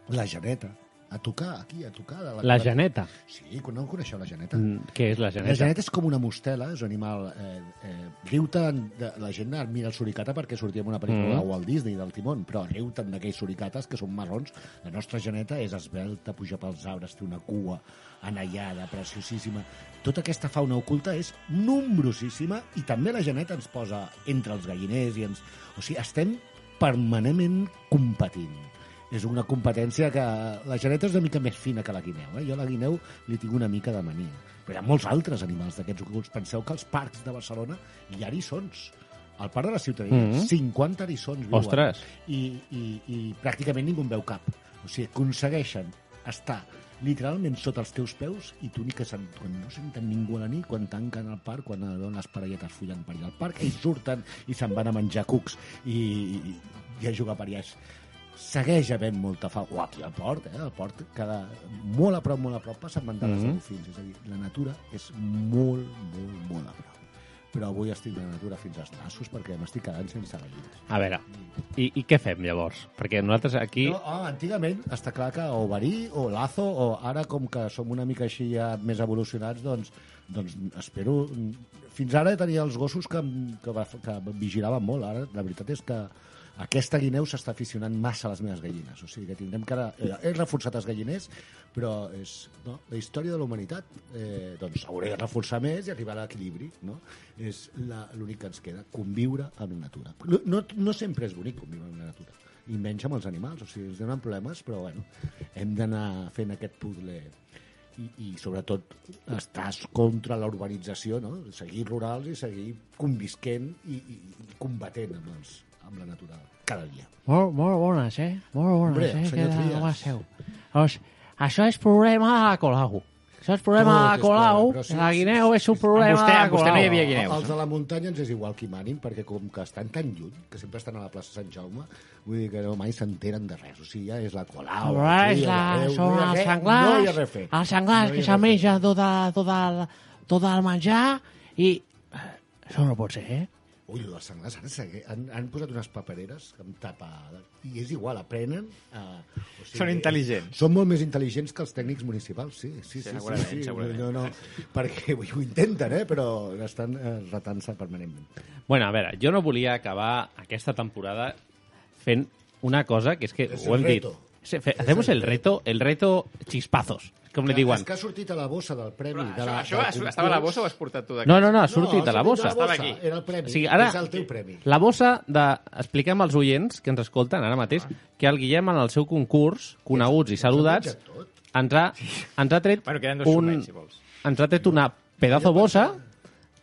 la geneta, a tocar, aquí, a tocar. De La geneta. Sí, no coneixeu la geneta? Mm, Què és la La geneta? geneta és com una mostela, és un animal... Eh, eh, riu-te'n de, la gent mira el suricata perquè sortia en una pel·lícula Mm. de Walt Disney del Timon, però riu-te'n d'aquells suricates que són marrons. La nostra geneta és esbelta, puja pels arbres, té una cua anellada, preciosíssima. Tota aquesta fauna oculta és nombrosíssima i també la geneta ens posa entre els galliners i ens... O sigui, estem permanentment competint. És una competència que la geneta és una mica més fina que la guineu. Eh? Jo a la guineu li tinc una mica de mania. Però hi ha molts altres animals d'aquests ocults. Penseu que als parcs de Barcelona hi ha eriçons. Al parc de la ciutadania, Mhm. 50 eriçons viuen. Ostres. I, i, I pràcticament ningú en veu cap. O sigui, aconsegueixen estar literalment sota els teus peus i tu ni que sent, quan no senten ningú a la nit, quan tanquen el parc, quan veuen les parelletes follant per allà al parc, ells surten i se'n van a menjar cucs i, i, i a jugar a pariats. Segueix havent molta fauna. O aquí al port, eh? Al port, cada, molt a prop, molt a prop, passen bandades Mhm. de dofins. És a dir, la natura és molt, molt, molt a prop. Però avui estic de natura fins als nassos perquè m'estic quedant sense gallines. A veure, i, i què fem llavors? Perquè nosaltres aquí... No, oh, antigament està clar que o verí o lazo, o ara com que som una mica així ja més evolucionats, doncs, doncs espero... Fins ara tenia els gossos que, que, que vigilaven molt. Ara la veritat és que aquesta guineu s'està aficionant massa a les meves gallines. O sigui que tindrem que... Eh, he reforçat els galliners, però és no, la història de la humanitat. Eh, doncs hauré de reforçar més i arribar a l'equilibri. No? És l'únic que ens queda, conviure amb la natura. No, no sempre és bonic conviure amb la natura i menys amb els animals, o sigui, ens donen problemes, però bueno, hem d'anar fent aquest puzzle i, i sobretot estàs contra la urbanització, no? seguir rurals i seguir convisquent i, i, i combatent amb, els, amb la natura cada dia. Molt, molt bones, eh? Molt bones, Hombre, eh? senyor Queda Trias. home seu. Doncs, això és problema de la Colau. Això és problema Tot de Colau. problema, sí, la guineu és un problema vostè- de la amb vostè no Colau. hi havia guineus. Els de la muntanya ens és igual qui manin, perquè com que estan tan lluny, que sempre estan a la plaça Sant Jaume, vull dir que no mai s'enteren de res. O sigui, ja és la Colau, Però aquí, és la, Déu, són no els senglars, No hi ha res a fer. els senglars No que se tot, el- tot, el, tot el menjar i... eh, Això no pot ser, eh? Ui, els senglars segue, han, han posat unes papereres amb tapa... I és igual, aprenen... A, o sigui, Són intel·ligents. Són molt més intel·ligents que els tècnics municipals, sí. sí, sí, sí, segurament, sí, sí. segurament. No, no, perquè ho, ho intenten, eh, però estan eh, retant-se permanentment. Bueno, a veure, jo no volia acabar aquesta temporada fent una cosa que és que És ho hem dit. reto. Fe- Hacemos el reto, el reto chispazos, com li És diuen. que ha sortit a la bossa del premi. de Això, la, això del estava a la bossa o has portat tu d'aquí? No, no, no, ha sortit ha de la bossa. Estava aquí. Era el premi. O sigui, ara, És el teu premi. la bossa de... Expliquem als oients que ens escolten ara mateix que el Guillem en el seu concurs, coneguts i saludats, ens ha, ens ha tret Bueno, un, sormenys, si vols. ens ha tret una pedazo bossa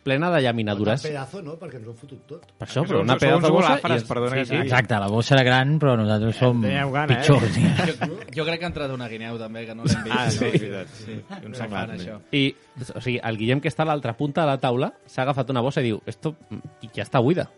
plena de Un llaminadures. pedazo, no?, perquè ens ho han fotut tot. Per això, però una pedazo uns bossa... i ens- perdona que sí, sí. Exacte, la bossa era gran, però nosaltres som gana, eh? pitjors. Ja. Jo, jo crec que ha entrat una guineu, també, que no l'hem vist. Ah, sí, no? veritat. Sí, I un no fan això. I, o sigui, el Guillem, que està a l'altra punta de la taula, s'ha agafat una bossa i diu, esto ja està buida.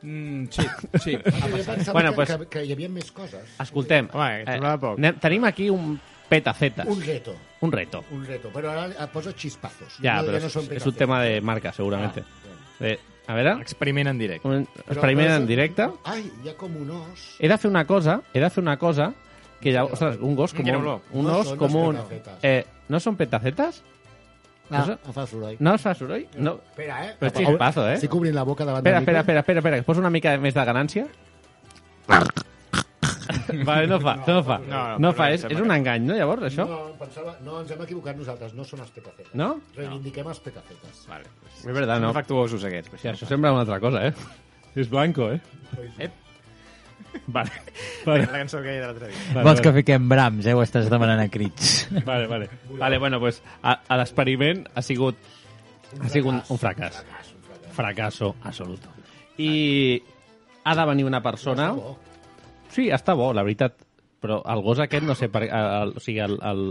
Mm, sí, sí, ha Bueno, que, pues- que, que hi havia més coses. Escoltem, Home, poc. anem- tenim aquí un petacetes. Un reto. Un reto. Un reto. Però ara eh, posa chispazos. Ja, no, però no són és un tema de marca, segurament. Ah, Eh, a veure, Experiment en directe. un experiment en directe. Ai, hi ha com un os. He de fer una cosa, he de fer una cosa que ja, ostres, un gos com un, un No os com un... Eh, no són petacetes? No, em fa soroll. No es fa soroll? No. Espera, eh? Però és chispazo, eh? Estic obrint la boca davant Espera, espera, espera, espera, espera, que es posa una mica més de ganància. vale, no fa, no, fa. no, No, no, fa, és, és un engany, no, llavors, això? No, pensava, no, ens hem equivocat nosaltres, no són els petacetes. No? Reivindiquem els petacetes. Vale. És veritat, Són no. afectuosos, aquests. Sí, això sembla una altra cosa, eh? És blanco, eh? Ep. Vale. La Vale, cançó que hi ha de l'altre dia. vale, Vols que vale. fiquem brams, eh? Ho estàs demanant a crits. Vale, vale. Vale, bueno, pues, a, a l'experiment ha sigut, ha sigut un, un fracàs. Fracasso absolut. I ha de venir una persona... Bo. Sí, està bo, la veritat. Però el gos aquest, no sé per el, el, o sigui, el, el,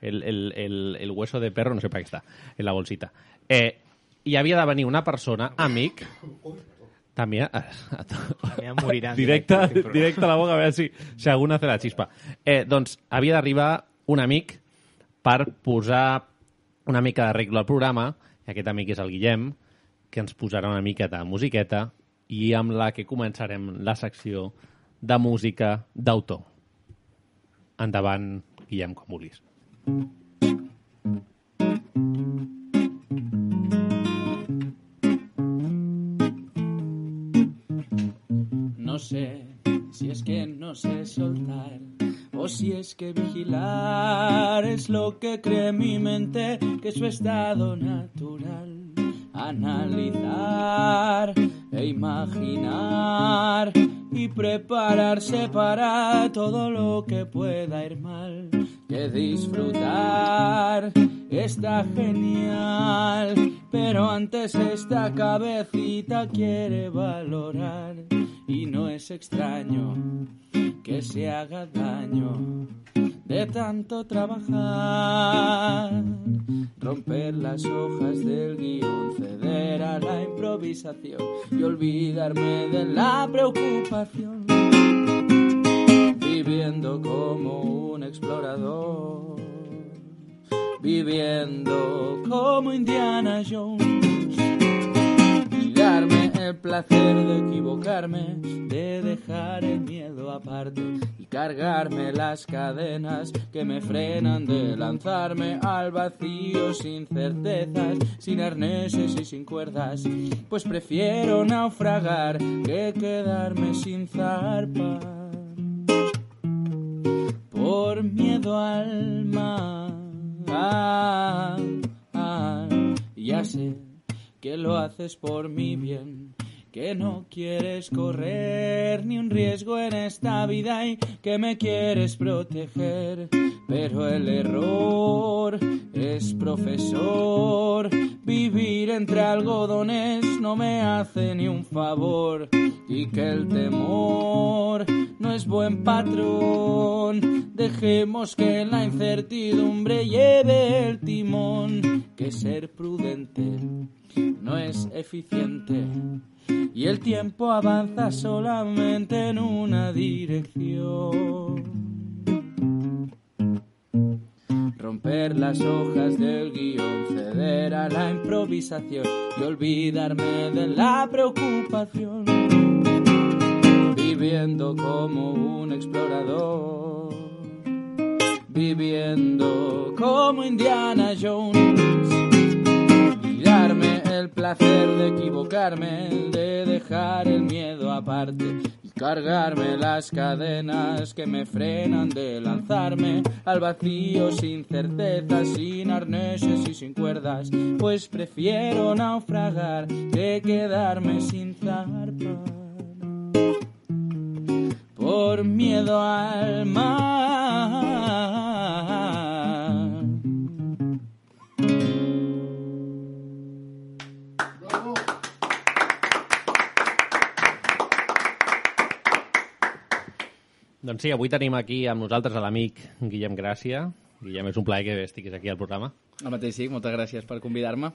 el, el, el, el hueso de perro, no sé per què està, en la bolsita. Eh, I havia de venir una persona, amic, també... A, a, També morirà directe, directe, directe a la boca, a veure si, si algú hace la xispa. Eh, doncs havia d'arribar un amic per posar una mica d'arreglo al programa, i aquest amic és el Guillem, que ens posarà una miqueta de musiqueta i amb la que començarem la secció de música d'autor. Endavant, Guillem, com vulguis. No sé si es que no sé soltar o si es que vigilar es lo que cree mi mente que es su estado natural. Analizar e imaginar y prepararse para todo lo que pueda ir mal. Que disfrutar. Está genial, pero antes esta cabecita quiere valorar. Y no es extraño que se haga daño de tanto trabajar, romper las hojas del guion, ceder a la improvisación y olvidarme de la preocupación, viviendo como un explorador, viviendo como Indiana Jones. Y darme el placer de equivocarme, de dejar el miedo aparte y cargarme las cadenas que me frenan de lanzarme al vacío sin certezas, sin arneses y sin cuerdas, pues prefiero naufragar que quedarme sin zarpa por miedo al mar. Ah, ah, ya sé que lo haces por mi bien, que no quieres correr ni un riesgo en esta vida y que me quieres proteger. Pero el error es profesor, vivir entre algodones no me hace ni un favor y que el temor no es buen patrón. Dejemos que la incertidumbre lleve el timón, que ser prudente no es eficiente y el tiempo avanza solamente en una dirección. Romper las hojas del guion, ceder a la improvisación y olvidarme de la preocupación. Viviendo como un explorador, viviendo como Indiana Jones el placer de equivocarme, de dejar el miedo aparte y cargarme las cadenas que me frenan de lanzarme al vacío sin certeza, sin arneses y sin cuerdas, pues prefiero naufragar que quedarme sin zarpa por miedo al mar. Doncs sí, avui tenim aquí amb nosaltres l'amic Guillem Gràcia. Guillem, és un plaer que estiguis aquí al programa. El mateix sí, moltes gràcies per convidar-me.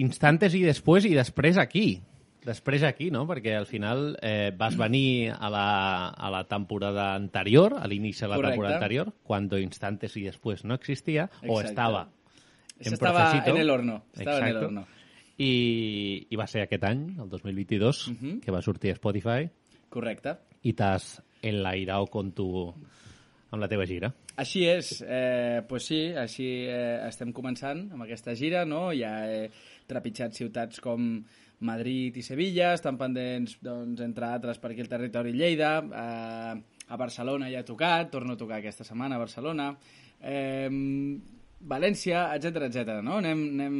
Instantes i després, i després aquí. Després aquí, no? Perquè al final eh, vas venir a la, a la temporada anterior, a l'inici de la Correcte. temporada anterior, cuando Instantes y después no existía, o Exacte. estava en Estava procesito. en el horno, estava en el Exacto. horno. I, I va ser aquest any, el 2022, Mhm. que va sortir a Spotify, Correcte. i t'has enlairado con tu... amb la teva gira. Així és, eh, pues sí, així eh, estem començant amb aquesta gira, no? Ja he trepitjat ciutats com Madrid i Sevilla, estan pendents, doncs, entre altres, per aquí el territori Lleida, eh, a Barcelona ja he tocat, torno a tocar aquesta setmana a Barcelona, eh, València, etc etc. no? Anem, anem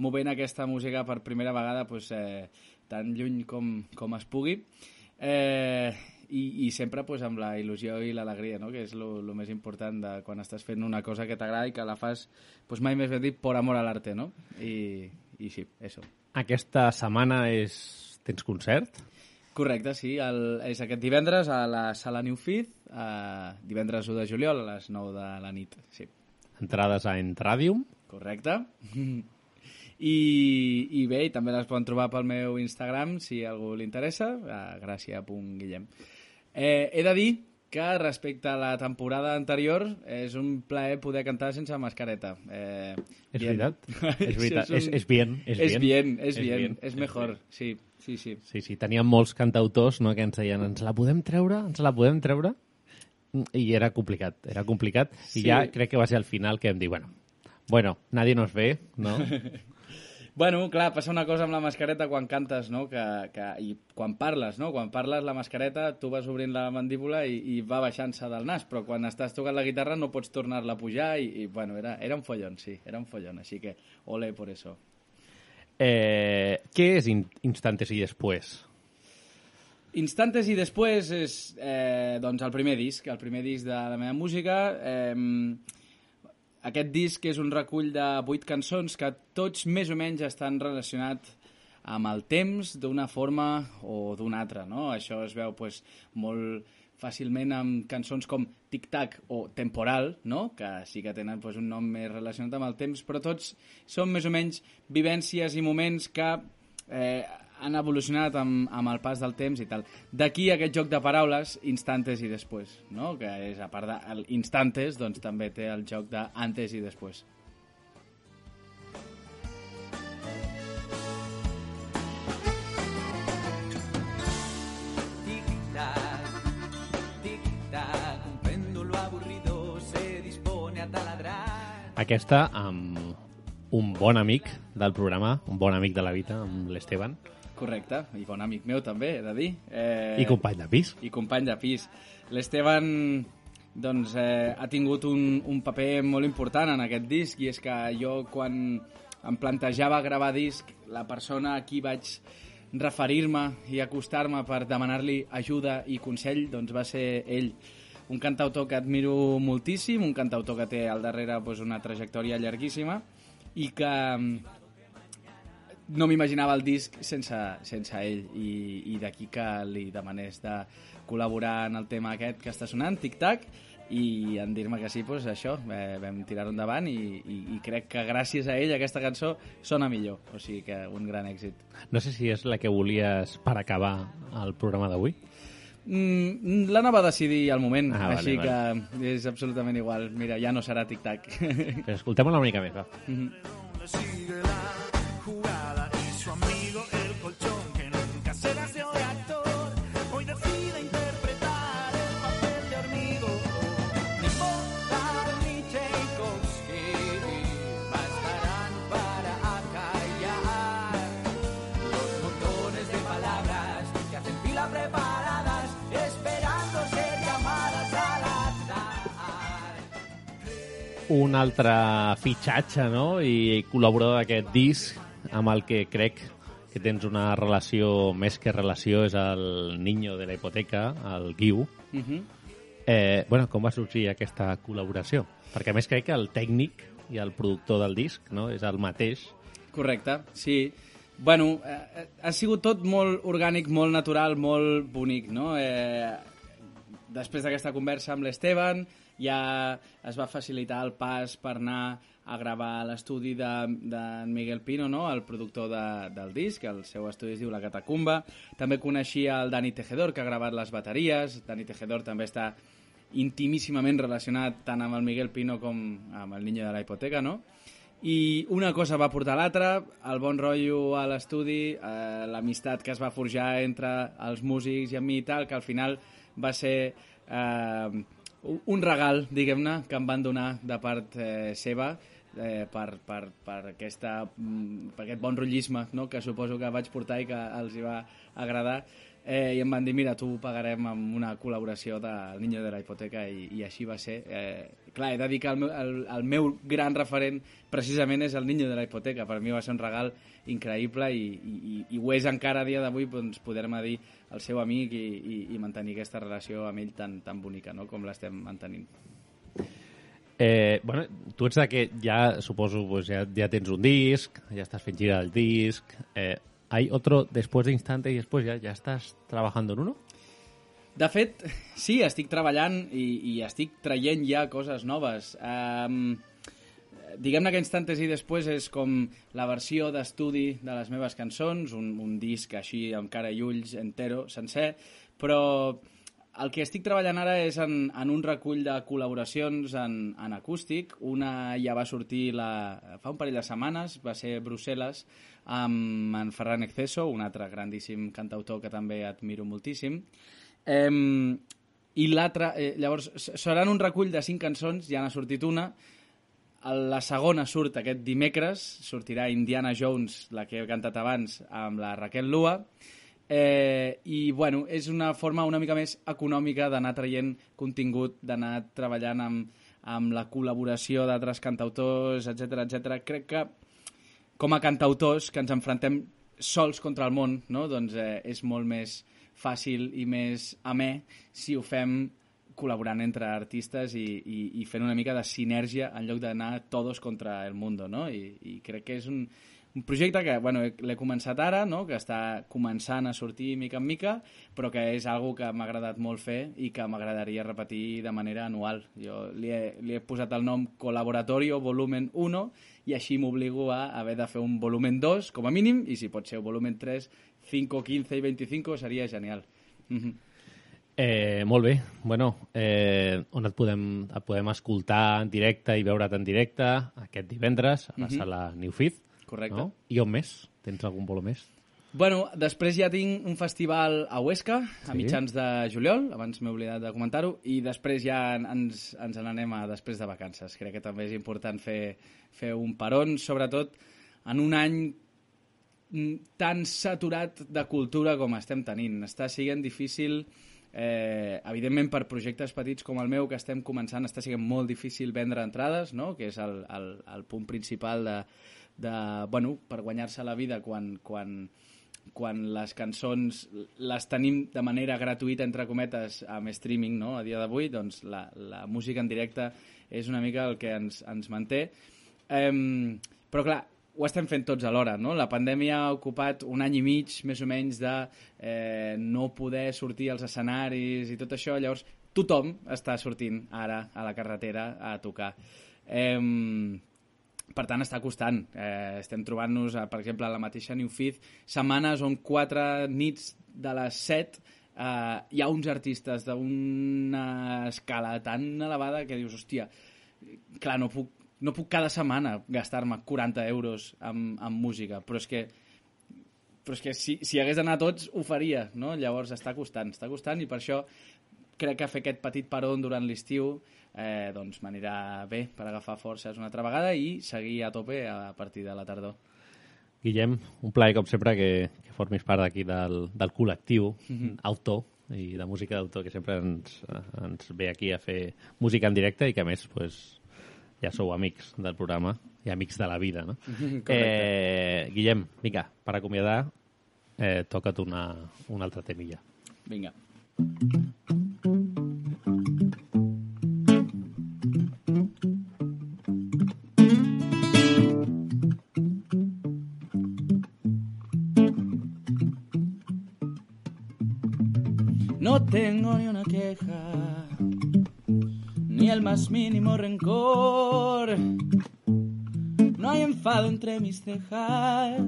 movent aquesta música per primera vegada pues, eh, tan lluny com, com es pugui. Eh, i, i sempre pues, amb la il·lusió i l'alegria, no? que és el més important de quan estàs fent una cosa que t'agrada i que la fas, pues, mai més ben dit, por amor al arte, no? I, i sí, eso. Aquesta setmana és... tens concert? Correcte, sí. El, és aquest divendres a la Sala New Fifth, eh, divendres 1 de juliol a les 9 de la nit. Sí. Entrades a Entradium. Correcte. I, I bé, i també les poden trobar pel meu Instagram, si a algú li interessa, a gràcia.guillem. Eh, he de dir que respecte a la temporada anterior és un plaer poder cantar sense mascareta. Eh, És bien. veritat, és veritat. És- és bien, és és bien. bien, és És bien, bien, és mejor, sí, sí, sí. Sí, sí, teníem molts cantautors no, que ens deien ens la podem treure, ens la podem treure? I era complicat, era complicat. I Sí. ja crec que va ser al final que em diu, bueno, bueno, nadie nos ve, no? Bueno, clar, passa una cosa amb la mascareta quan cantes, no? Que, que, I quan parles, no? Quan parles la mascareta, tu vas obrint la mandíbula i, i va baixant-se del nas, però quan estàs tocant la guitarra no pots tornar-la a pujar i, i bueno, era, era un follon, sí, era un follon, així que ole por eso. Eh, què és in Instantes i després? Instantes i després és eh, doncs el primer disc, el primer disc de la meva música. Eh, aquest disc és un recull de vuit cançons que tots més o menys estan relacionats amb el temps d'una forma o d'una altra, no? Això es veu pues, molt fàcilment amb cançons com Tic Tac o Temporal, no? que sí que tenen pues, un nom més relacionat amb el temps, però tots són més o menys vivències i moments que eh, han evolucionat amb, amb el pas del temps i tal. D'aquí aquest joc de paraules, instantes i després, no? que és, a part d'instantes, doncs també té el joc d'antes i després. Tic-tac, tic-tac, un péndulo aburrido se dispone a taladrar. Aquesta amb un bon amic del programa, un bon amic de la vida, amb l'Esteban. Correcte, i bon amic meu també, he de dir. Eh, I company de pis. I company de pis. L'Esteban doncs, eh, ha tingut un, un paper molt important en aquest disc i és que jo quan em plantejava gravar disc, la persona a qui vaig referir-me i acostar-me per demanar-li ajuda i consell doncs va ser ell un cantautor que admiro moltíssim, un cantautor que té al darrere doncs, una trajectòria llarguíssima i que no m'imaginava el disc sense, sense ell i, i d'aquí que li demanés de col·laborar en el tema aquest que està sonant, Tic Tac, i en dir-me que sí, doncs això, eh, vam tirar-ho endavant i, i, i crec que gràcies a ell aquesta cançó sona millor, o sigui que un gran èxit. No sé si és la que volies per acabar el programa d'avui. Mm, L'anava a decidir al moment, Ah, vale, així vale. que és absolutament igual. Mira, ja no serà Tic Tac. Però escoltem-la una mica més, va. Sigue la un altre fitxatge no? i col·laborador d'aquest disc amb el que crec que tens una relació més que relació és el niño de la hipoteca, el Guiu. Mhm. Eh, bueno, com va sorgir aquesta col·laboració? Perquè a més crec que el tècnic i el productor del disc no? és el mateix. Correcte, sí. Bueno, eh, ha sigut tot molt orgànic, molt natural, molt bonic, no? Eh, després d'aquesta conversa amb l'Esteban ja es va facilitar el pas per anar a gravar l'estudi de, de Miguel Pino, no? el productor de, del disc, el seu estudi es diu La Catacumba. També coneixia el Dani Tejedor, que ha gravat les bateries. Dani Tejedor també està intimíssimament relacionat tant amb el Miguel Pino com amb el Niño de la Hipoteca, no? I una cosa va portar l'altra, el bon rotllo a l'estudi, eh, l'amistat que es va forjar entre els músics i amb mi i tal, que al final va ser eh, un regal, diguem-ne, que em van donar de part eh, seva eh, per, per, per, aquesta, mm, per aquest bon rotllisme no? que suposo que vaig portar i que els hi va agradar eh, i em van dir, mira, tu pagarem amb una col·laboració del Niño de la Hipoteca i, i així va ser. Eh, clar, he de dir que el meu, el, el meu gran referent precisament és el Niño de la Hipoteca. Per mi va ser un regal increïble i, i, i, ho és encara a dia d'avui doncs, poder-me dir el seu amic i, i, i mantenir aquesta relació amb ell tan, tan bonica no? com l'estem mantenint. Eh, bueno, tu ets de que ja, suposo, pues ja, ja tens un disc, ja estàs fent gira del disc. Eh, ¿Hay otro después de Instante y después ya, ya estás trabajando en uno? De fet, sí, estic treballant i, i estic traient ja coses noves. Um, Diguem-ne que Instantes i després és com la versió d'estudi de les meves cançons, un, un disc així amb cara i ulls entero, sencer, però el que estic treballant ara és en, en un recull de col·laboracions en, en acústic. Una ja va sortir la, fa un parell de setmanes, va ser Brussel·les, amb en Ferran Exceso, un altre grandíssim cantautor que també admiro moltíssim. Eh, I l'altra, eh, llavors, seran un recull de cinc cançons, ja n'ha sortit una, la segona surt aquest dimecres, sortirà Indiana Jones, la que he cantat abans, amb la Raquel Lua, eh, i bueno, és una forma una mica més econòmica d'anar traient contingut, d'anar treballant amb, amb la col·laboració d'altres cantautors, etc etc. Crec que com a cantautors que ens enfrontem sols contra el món, no? doncs eh, és molt més fàcil i més amè si ho fem col·laborant entre artistes i, i, i fent una mica de sinergia en lloc d'anar todos contra el mundo, no? I, i crec que és un, un projecte que bueno, l'he començat ara, no? que està començant a sortir mica en mica, però que és algo que m'ha agradat molt fer i que m'agradaria repetir de manera anual. Jo li he, li he posat el nom Colaboratorio Volumen 1 i així m'obligo a haver de fer un volumen 2 com a mínim i si pot ser un volumen 3, 5, 15 i 25 seria genial. Mhm. Eh, molt bé. Bueno, eh, on et podem, et podem escoltar en directe i veure't en directe aquest divendres a la Mhm. sala New Fifth. Correcte. No? I on més? Tens algun bolo més? Bueno, després ja tinc un festival a Huesca, a Sí. mitjans de juliol, abans m'he oblidat de comentar-ho, i després ja en- ens, ens n'anem a després de vacances. Crec que també és important fer, fer un peron, sobretot en un any tan saturat de cultura com estem tenint. Està sent difícil, eh, evidentment per projectes petits com el meu que estem començant, està sent molt difícil vendre entrades, no? que és el, el, el punt principal de, de, bueno, per guanyar-se la vida quan, quan, quan les cançons les tenim de manera gratuïta, entre cometes, amb streaming no? a dia d'avui, doncs la, la música en directe és una mica el que ens, ens manté. Um, però clar, ho estem fent tots alhora, no? La pandèmia ha ocupat un any i mig, més o menys, de eh, no poder sortir als escenaris i tot això, llavors tothom està sortint ara a la carretera a tocar. Eh, per tant, està costant. Eh, estem trobant-nos, eh, per exemple, a la mateixa New Fifth, setmanes on quatre nits de les set eh, hi ha uns artistes d'una escala tan elevada que dius, hòstia, clar, no puc, no puc cada setmana gastar-me 40 euros amb, amb música, però és que però és que si, si hagués d'anar tots ho faria, no? Llavors està costant, està costant i per això crec que fer aquest petit peron durant l'estiu doncs m'anirà bé per agafar forces una altra vegada i seguir a tope a partir de la tardor. Guillem, un plaer com sempre que, que formis part d'aquí del, del col·lectiu Mhm. autor i de música d'autor que sempre ens, ens ve aquí a fer música en directe i que a més pues, ja sou amics del programa i amics de la vida, no? Correcte. eh, Guillem, vinga, per acomiadar eh, toca't una, una altra temilla. Vinga. No ni el más mínimo rencor. No hay enfado entre mis cejas,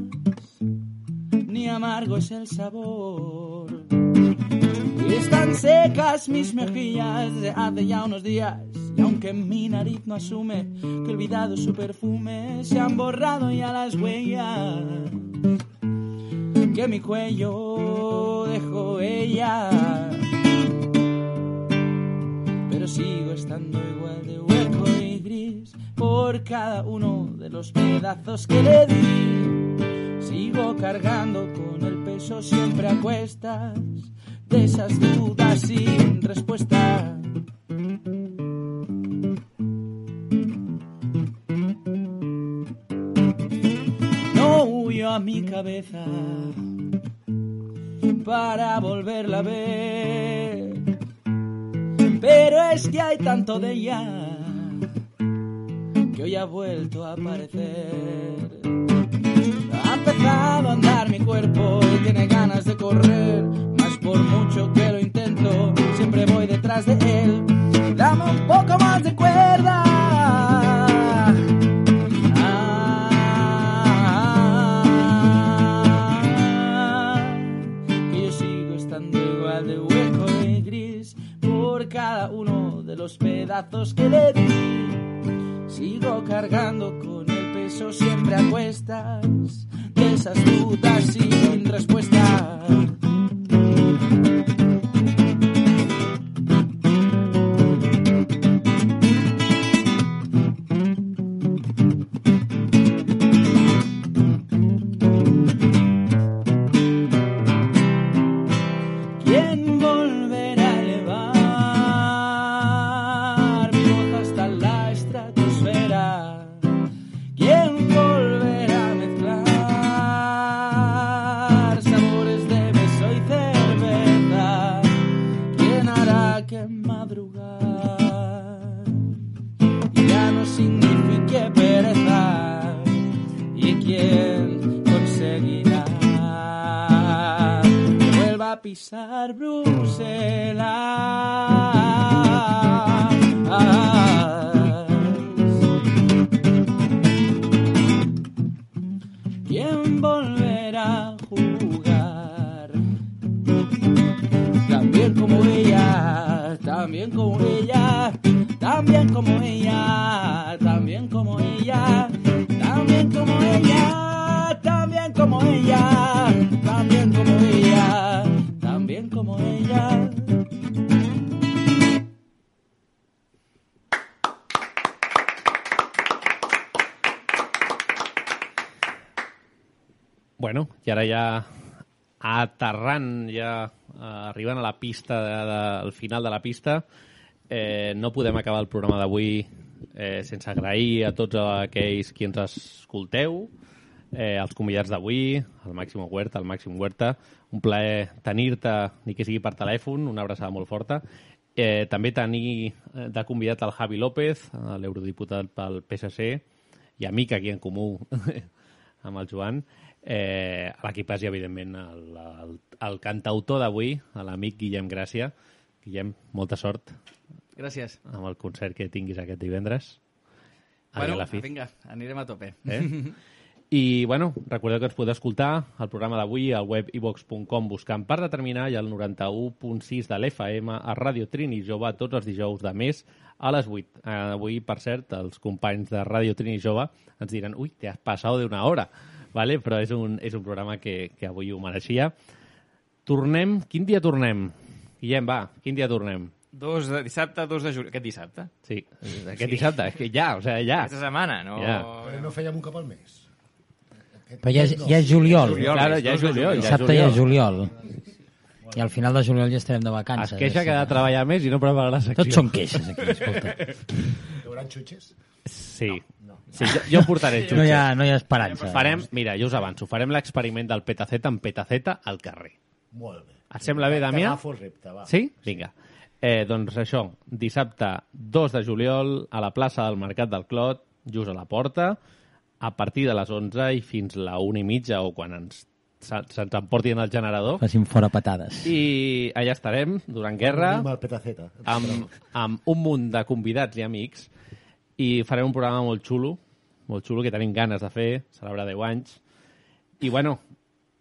ni amargo es el sabor. Y están secas mis mejillas de hace ya unos días. Y aunque mi nariz no asume que he olvidado su perfume, se han borrado ya las huellas que mi cuello dejó ella. Pero sigo estando igual de hueco y gris por cada uno de los pedazos que le di. Sigo cargando con el peso siempre a cuestas de esas dudas sin respuesta. No huyo a mi cabeza para volverla a ver. Pero es que hay tanto de ella que hoy ha vuelto a aparecer. Ha empezado a andar mi cuerpo y tiene ganas de correr. Más por mucho que lo intento, siempre voy detrás de él. Dame un poco más de cuerda. Que le di. Sigo cargando con el peso siempre a cuestas de esas dudas sin respuesta. Conseguirá que vuelva a pisar Bruselas. ¿Quién volverá a jugar? También como ella, también como ella, también como ella, Ara ja aterrant, ja eh, arribant a la pista, de, de, al final de la pista, eh, no podem acabar el programa d'avui eh, sense agrair a tots aquells qui ens escolteu, eh, els convidats d'avui, el Màxim Huerta, el Màxim Huerta, un plaer tenir-te, ni que sigui per telèfon, una abraçada molt forta. Eh, també tenir eh, de convidat el Javi López, l'eurodiputat pel PSC, i amic aquí en comú amb el Joan. Eh, a l'equipàs i, evidentment, el, el, el cantautor d'avui, l'amic Guillem Gràcia. Guillem, molta sort Gràcies. amb el concert que tinguis aquest divendres. Bueno, Lafiz. vinga, anirem a tope. Eh? I, bueno, recordeu que ens podeu escoltar el programa d'avui al web ivox.com buscant per determinar i al 91.6 de l'FM a Ràdio Trini Jove tots els dijous de mes a les 8. Eh, avui, per cert, els companys de Ràdio Trini Jove ens diran ui, te has passat d'una hora, vale? però és un, és un programa que, que avui ho mereixia. Tornem... Quin dia tornem? Guillem, va, quin dia tornem? Dos de dissabte, 2 de juliol. Aquest dissabte? Sí, aquest dissabte, és que ja, o sigui, ja. Aquesta setmana, no? Ja. Però no fèiem un cap al mes. Però ja és, ja és juliol. Juliol, Claro, ja és dos juliol, ja és Dissabte ja és juliol. I al final de juliol ja estarem de vacances. Es queixa eh? que ha de treballar més i no prepara la secció. Tots són queixes aquí, escolta. Hi haurà xutxes? Sí. sí jo, jo portaré xutxes. No hi ha, no hi ha esperança. Farem, mira, jo us avanço, farem l'experiment del petaceta amb petaceta al carrer. Molt bé. Et sembla bé, Damià? T'agafo el repte, va. Sí? Vinga. Eh, doncs això, dissabte 2 de juliol a la plaça del Mercat del Clot, just a la porta, a partir de les 11 i fins la 1 i mitja o quan ens se- se'ns emportin el generador. Facin fora patades. I allà estarem, durant guerra, amb, amb un munt de convidats i amics i farem un programa molt xulo, molt xulo, que tenim ganes de fer, celebrar 10 anys. I bueno,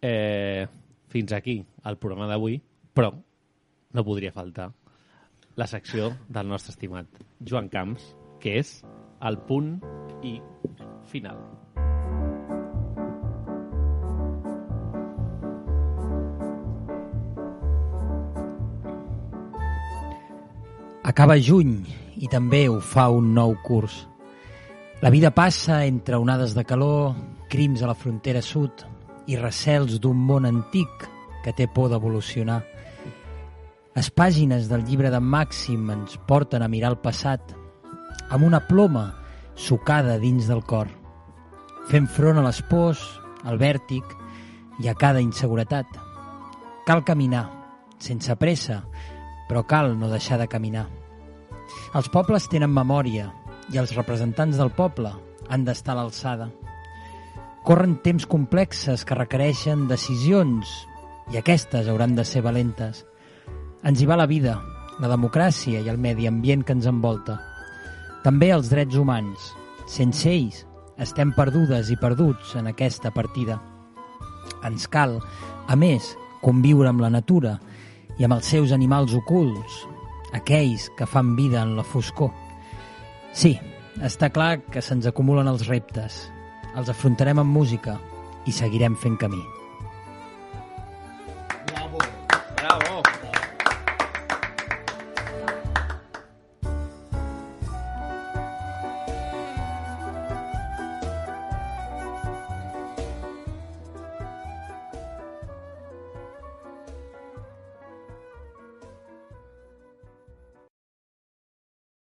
eh, fins aquí el programa d'avui, però no podria faltar la secció del nostre estimat Joan Camps, que és el punt i final. Acaba juny i també ho fa un nou curs. La vida passa entre onades de calor, crims a la frontera sud i recels d'un món antic que té por d'evolucionar. Les pàgines del llibre de Màxim ens porten a mirar el passat amb una ploma sucada dins del cor, fent front a les pors, al vèrtic i a cada inseguretat. Cal caminar, sense pressa, però cal no deixar de caminar. Els pobles tenen memòria i els representants del poble han d'estar a l'alçada. Corren temps complexes que requereixen decisions i aquestes hauran de ser valentes. Ens hi va la vida, la democràcia i el medi ambient que ens envolta. També els drets humans. Sense ells estem perdudes i perduts en aquesta partida. Ens cal, a més, conviure amb la natura i amb els seus animals ocults, aquells que fan vida en la foscor. Sí, està clar que se'ns acumulen els reptes. Els afrontarem amb música i seguirem fent camí.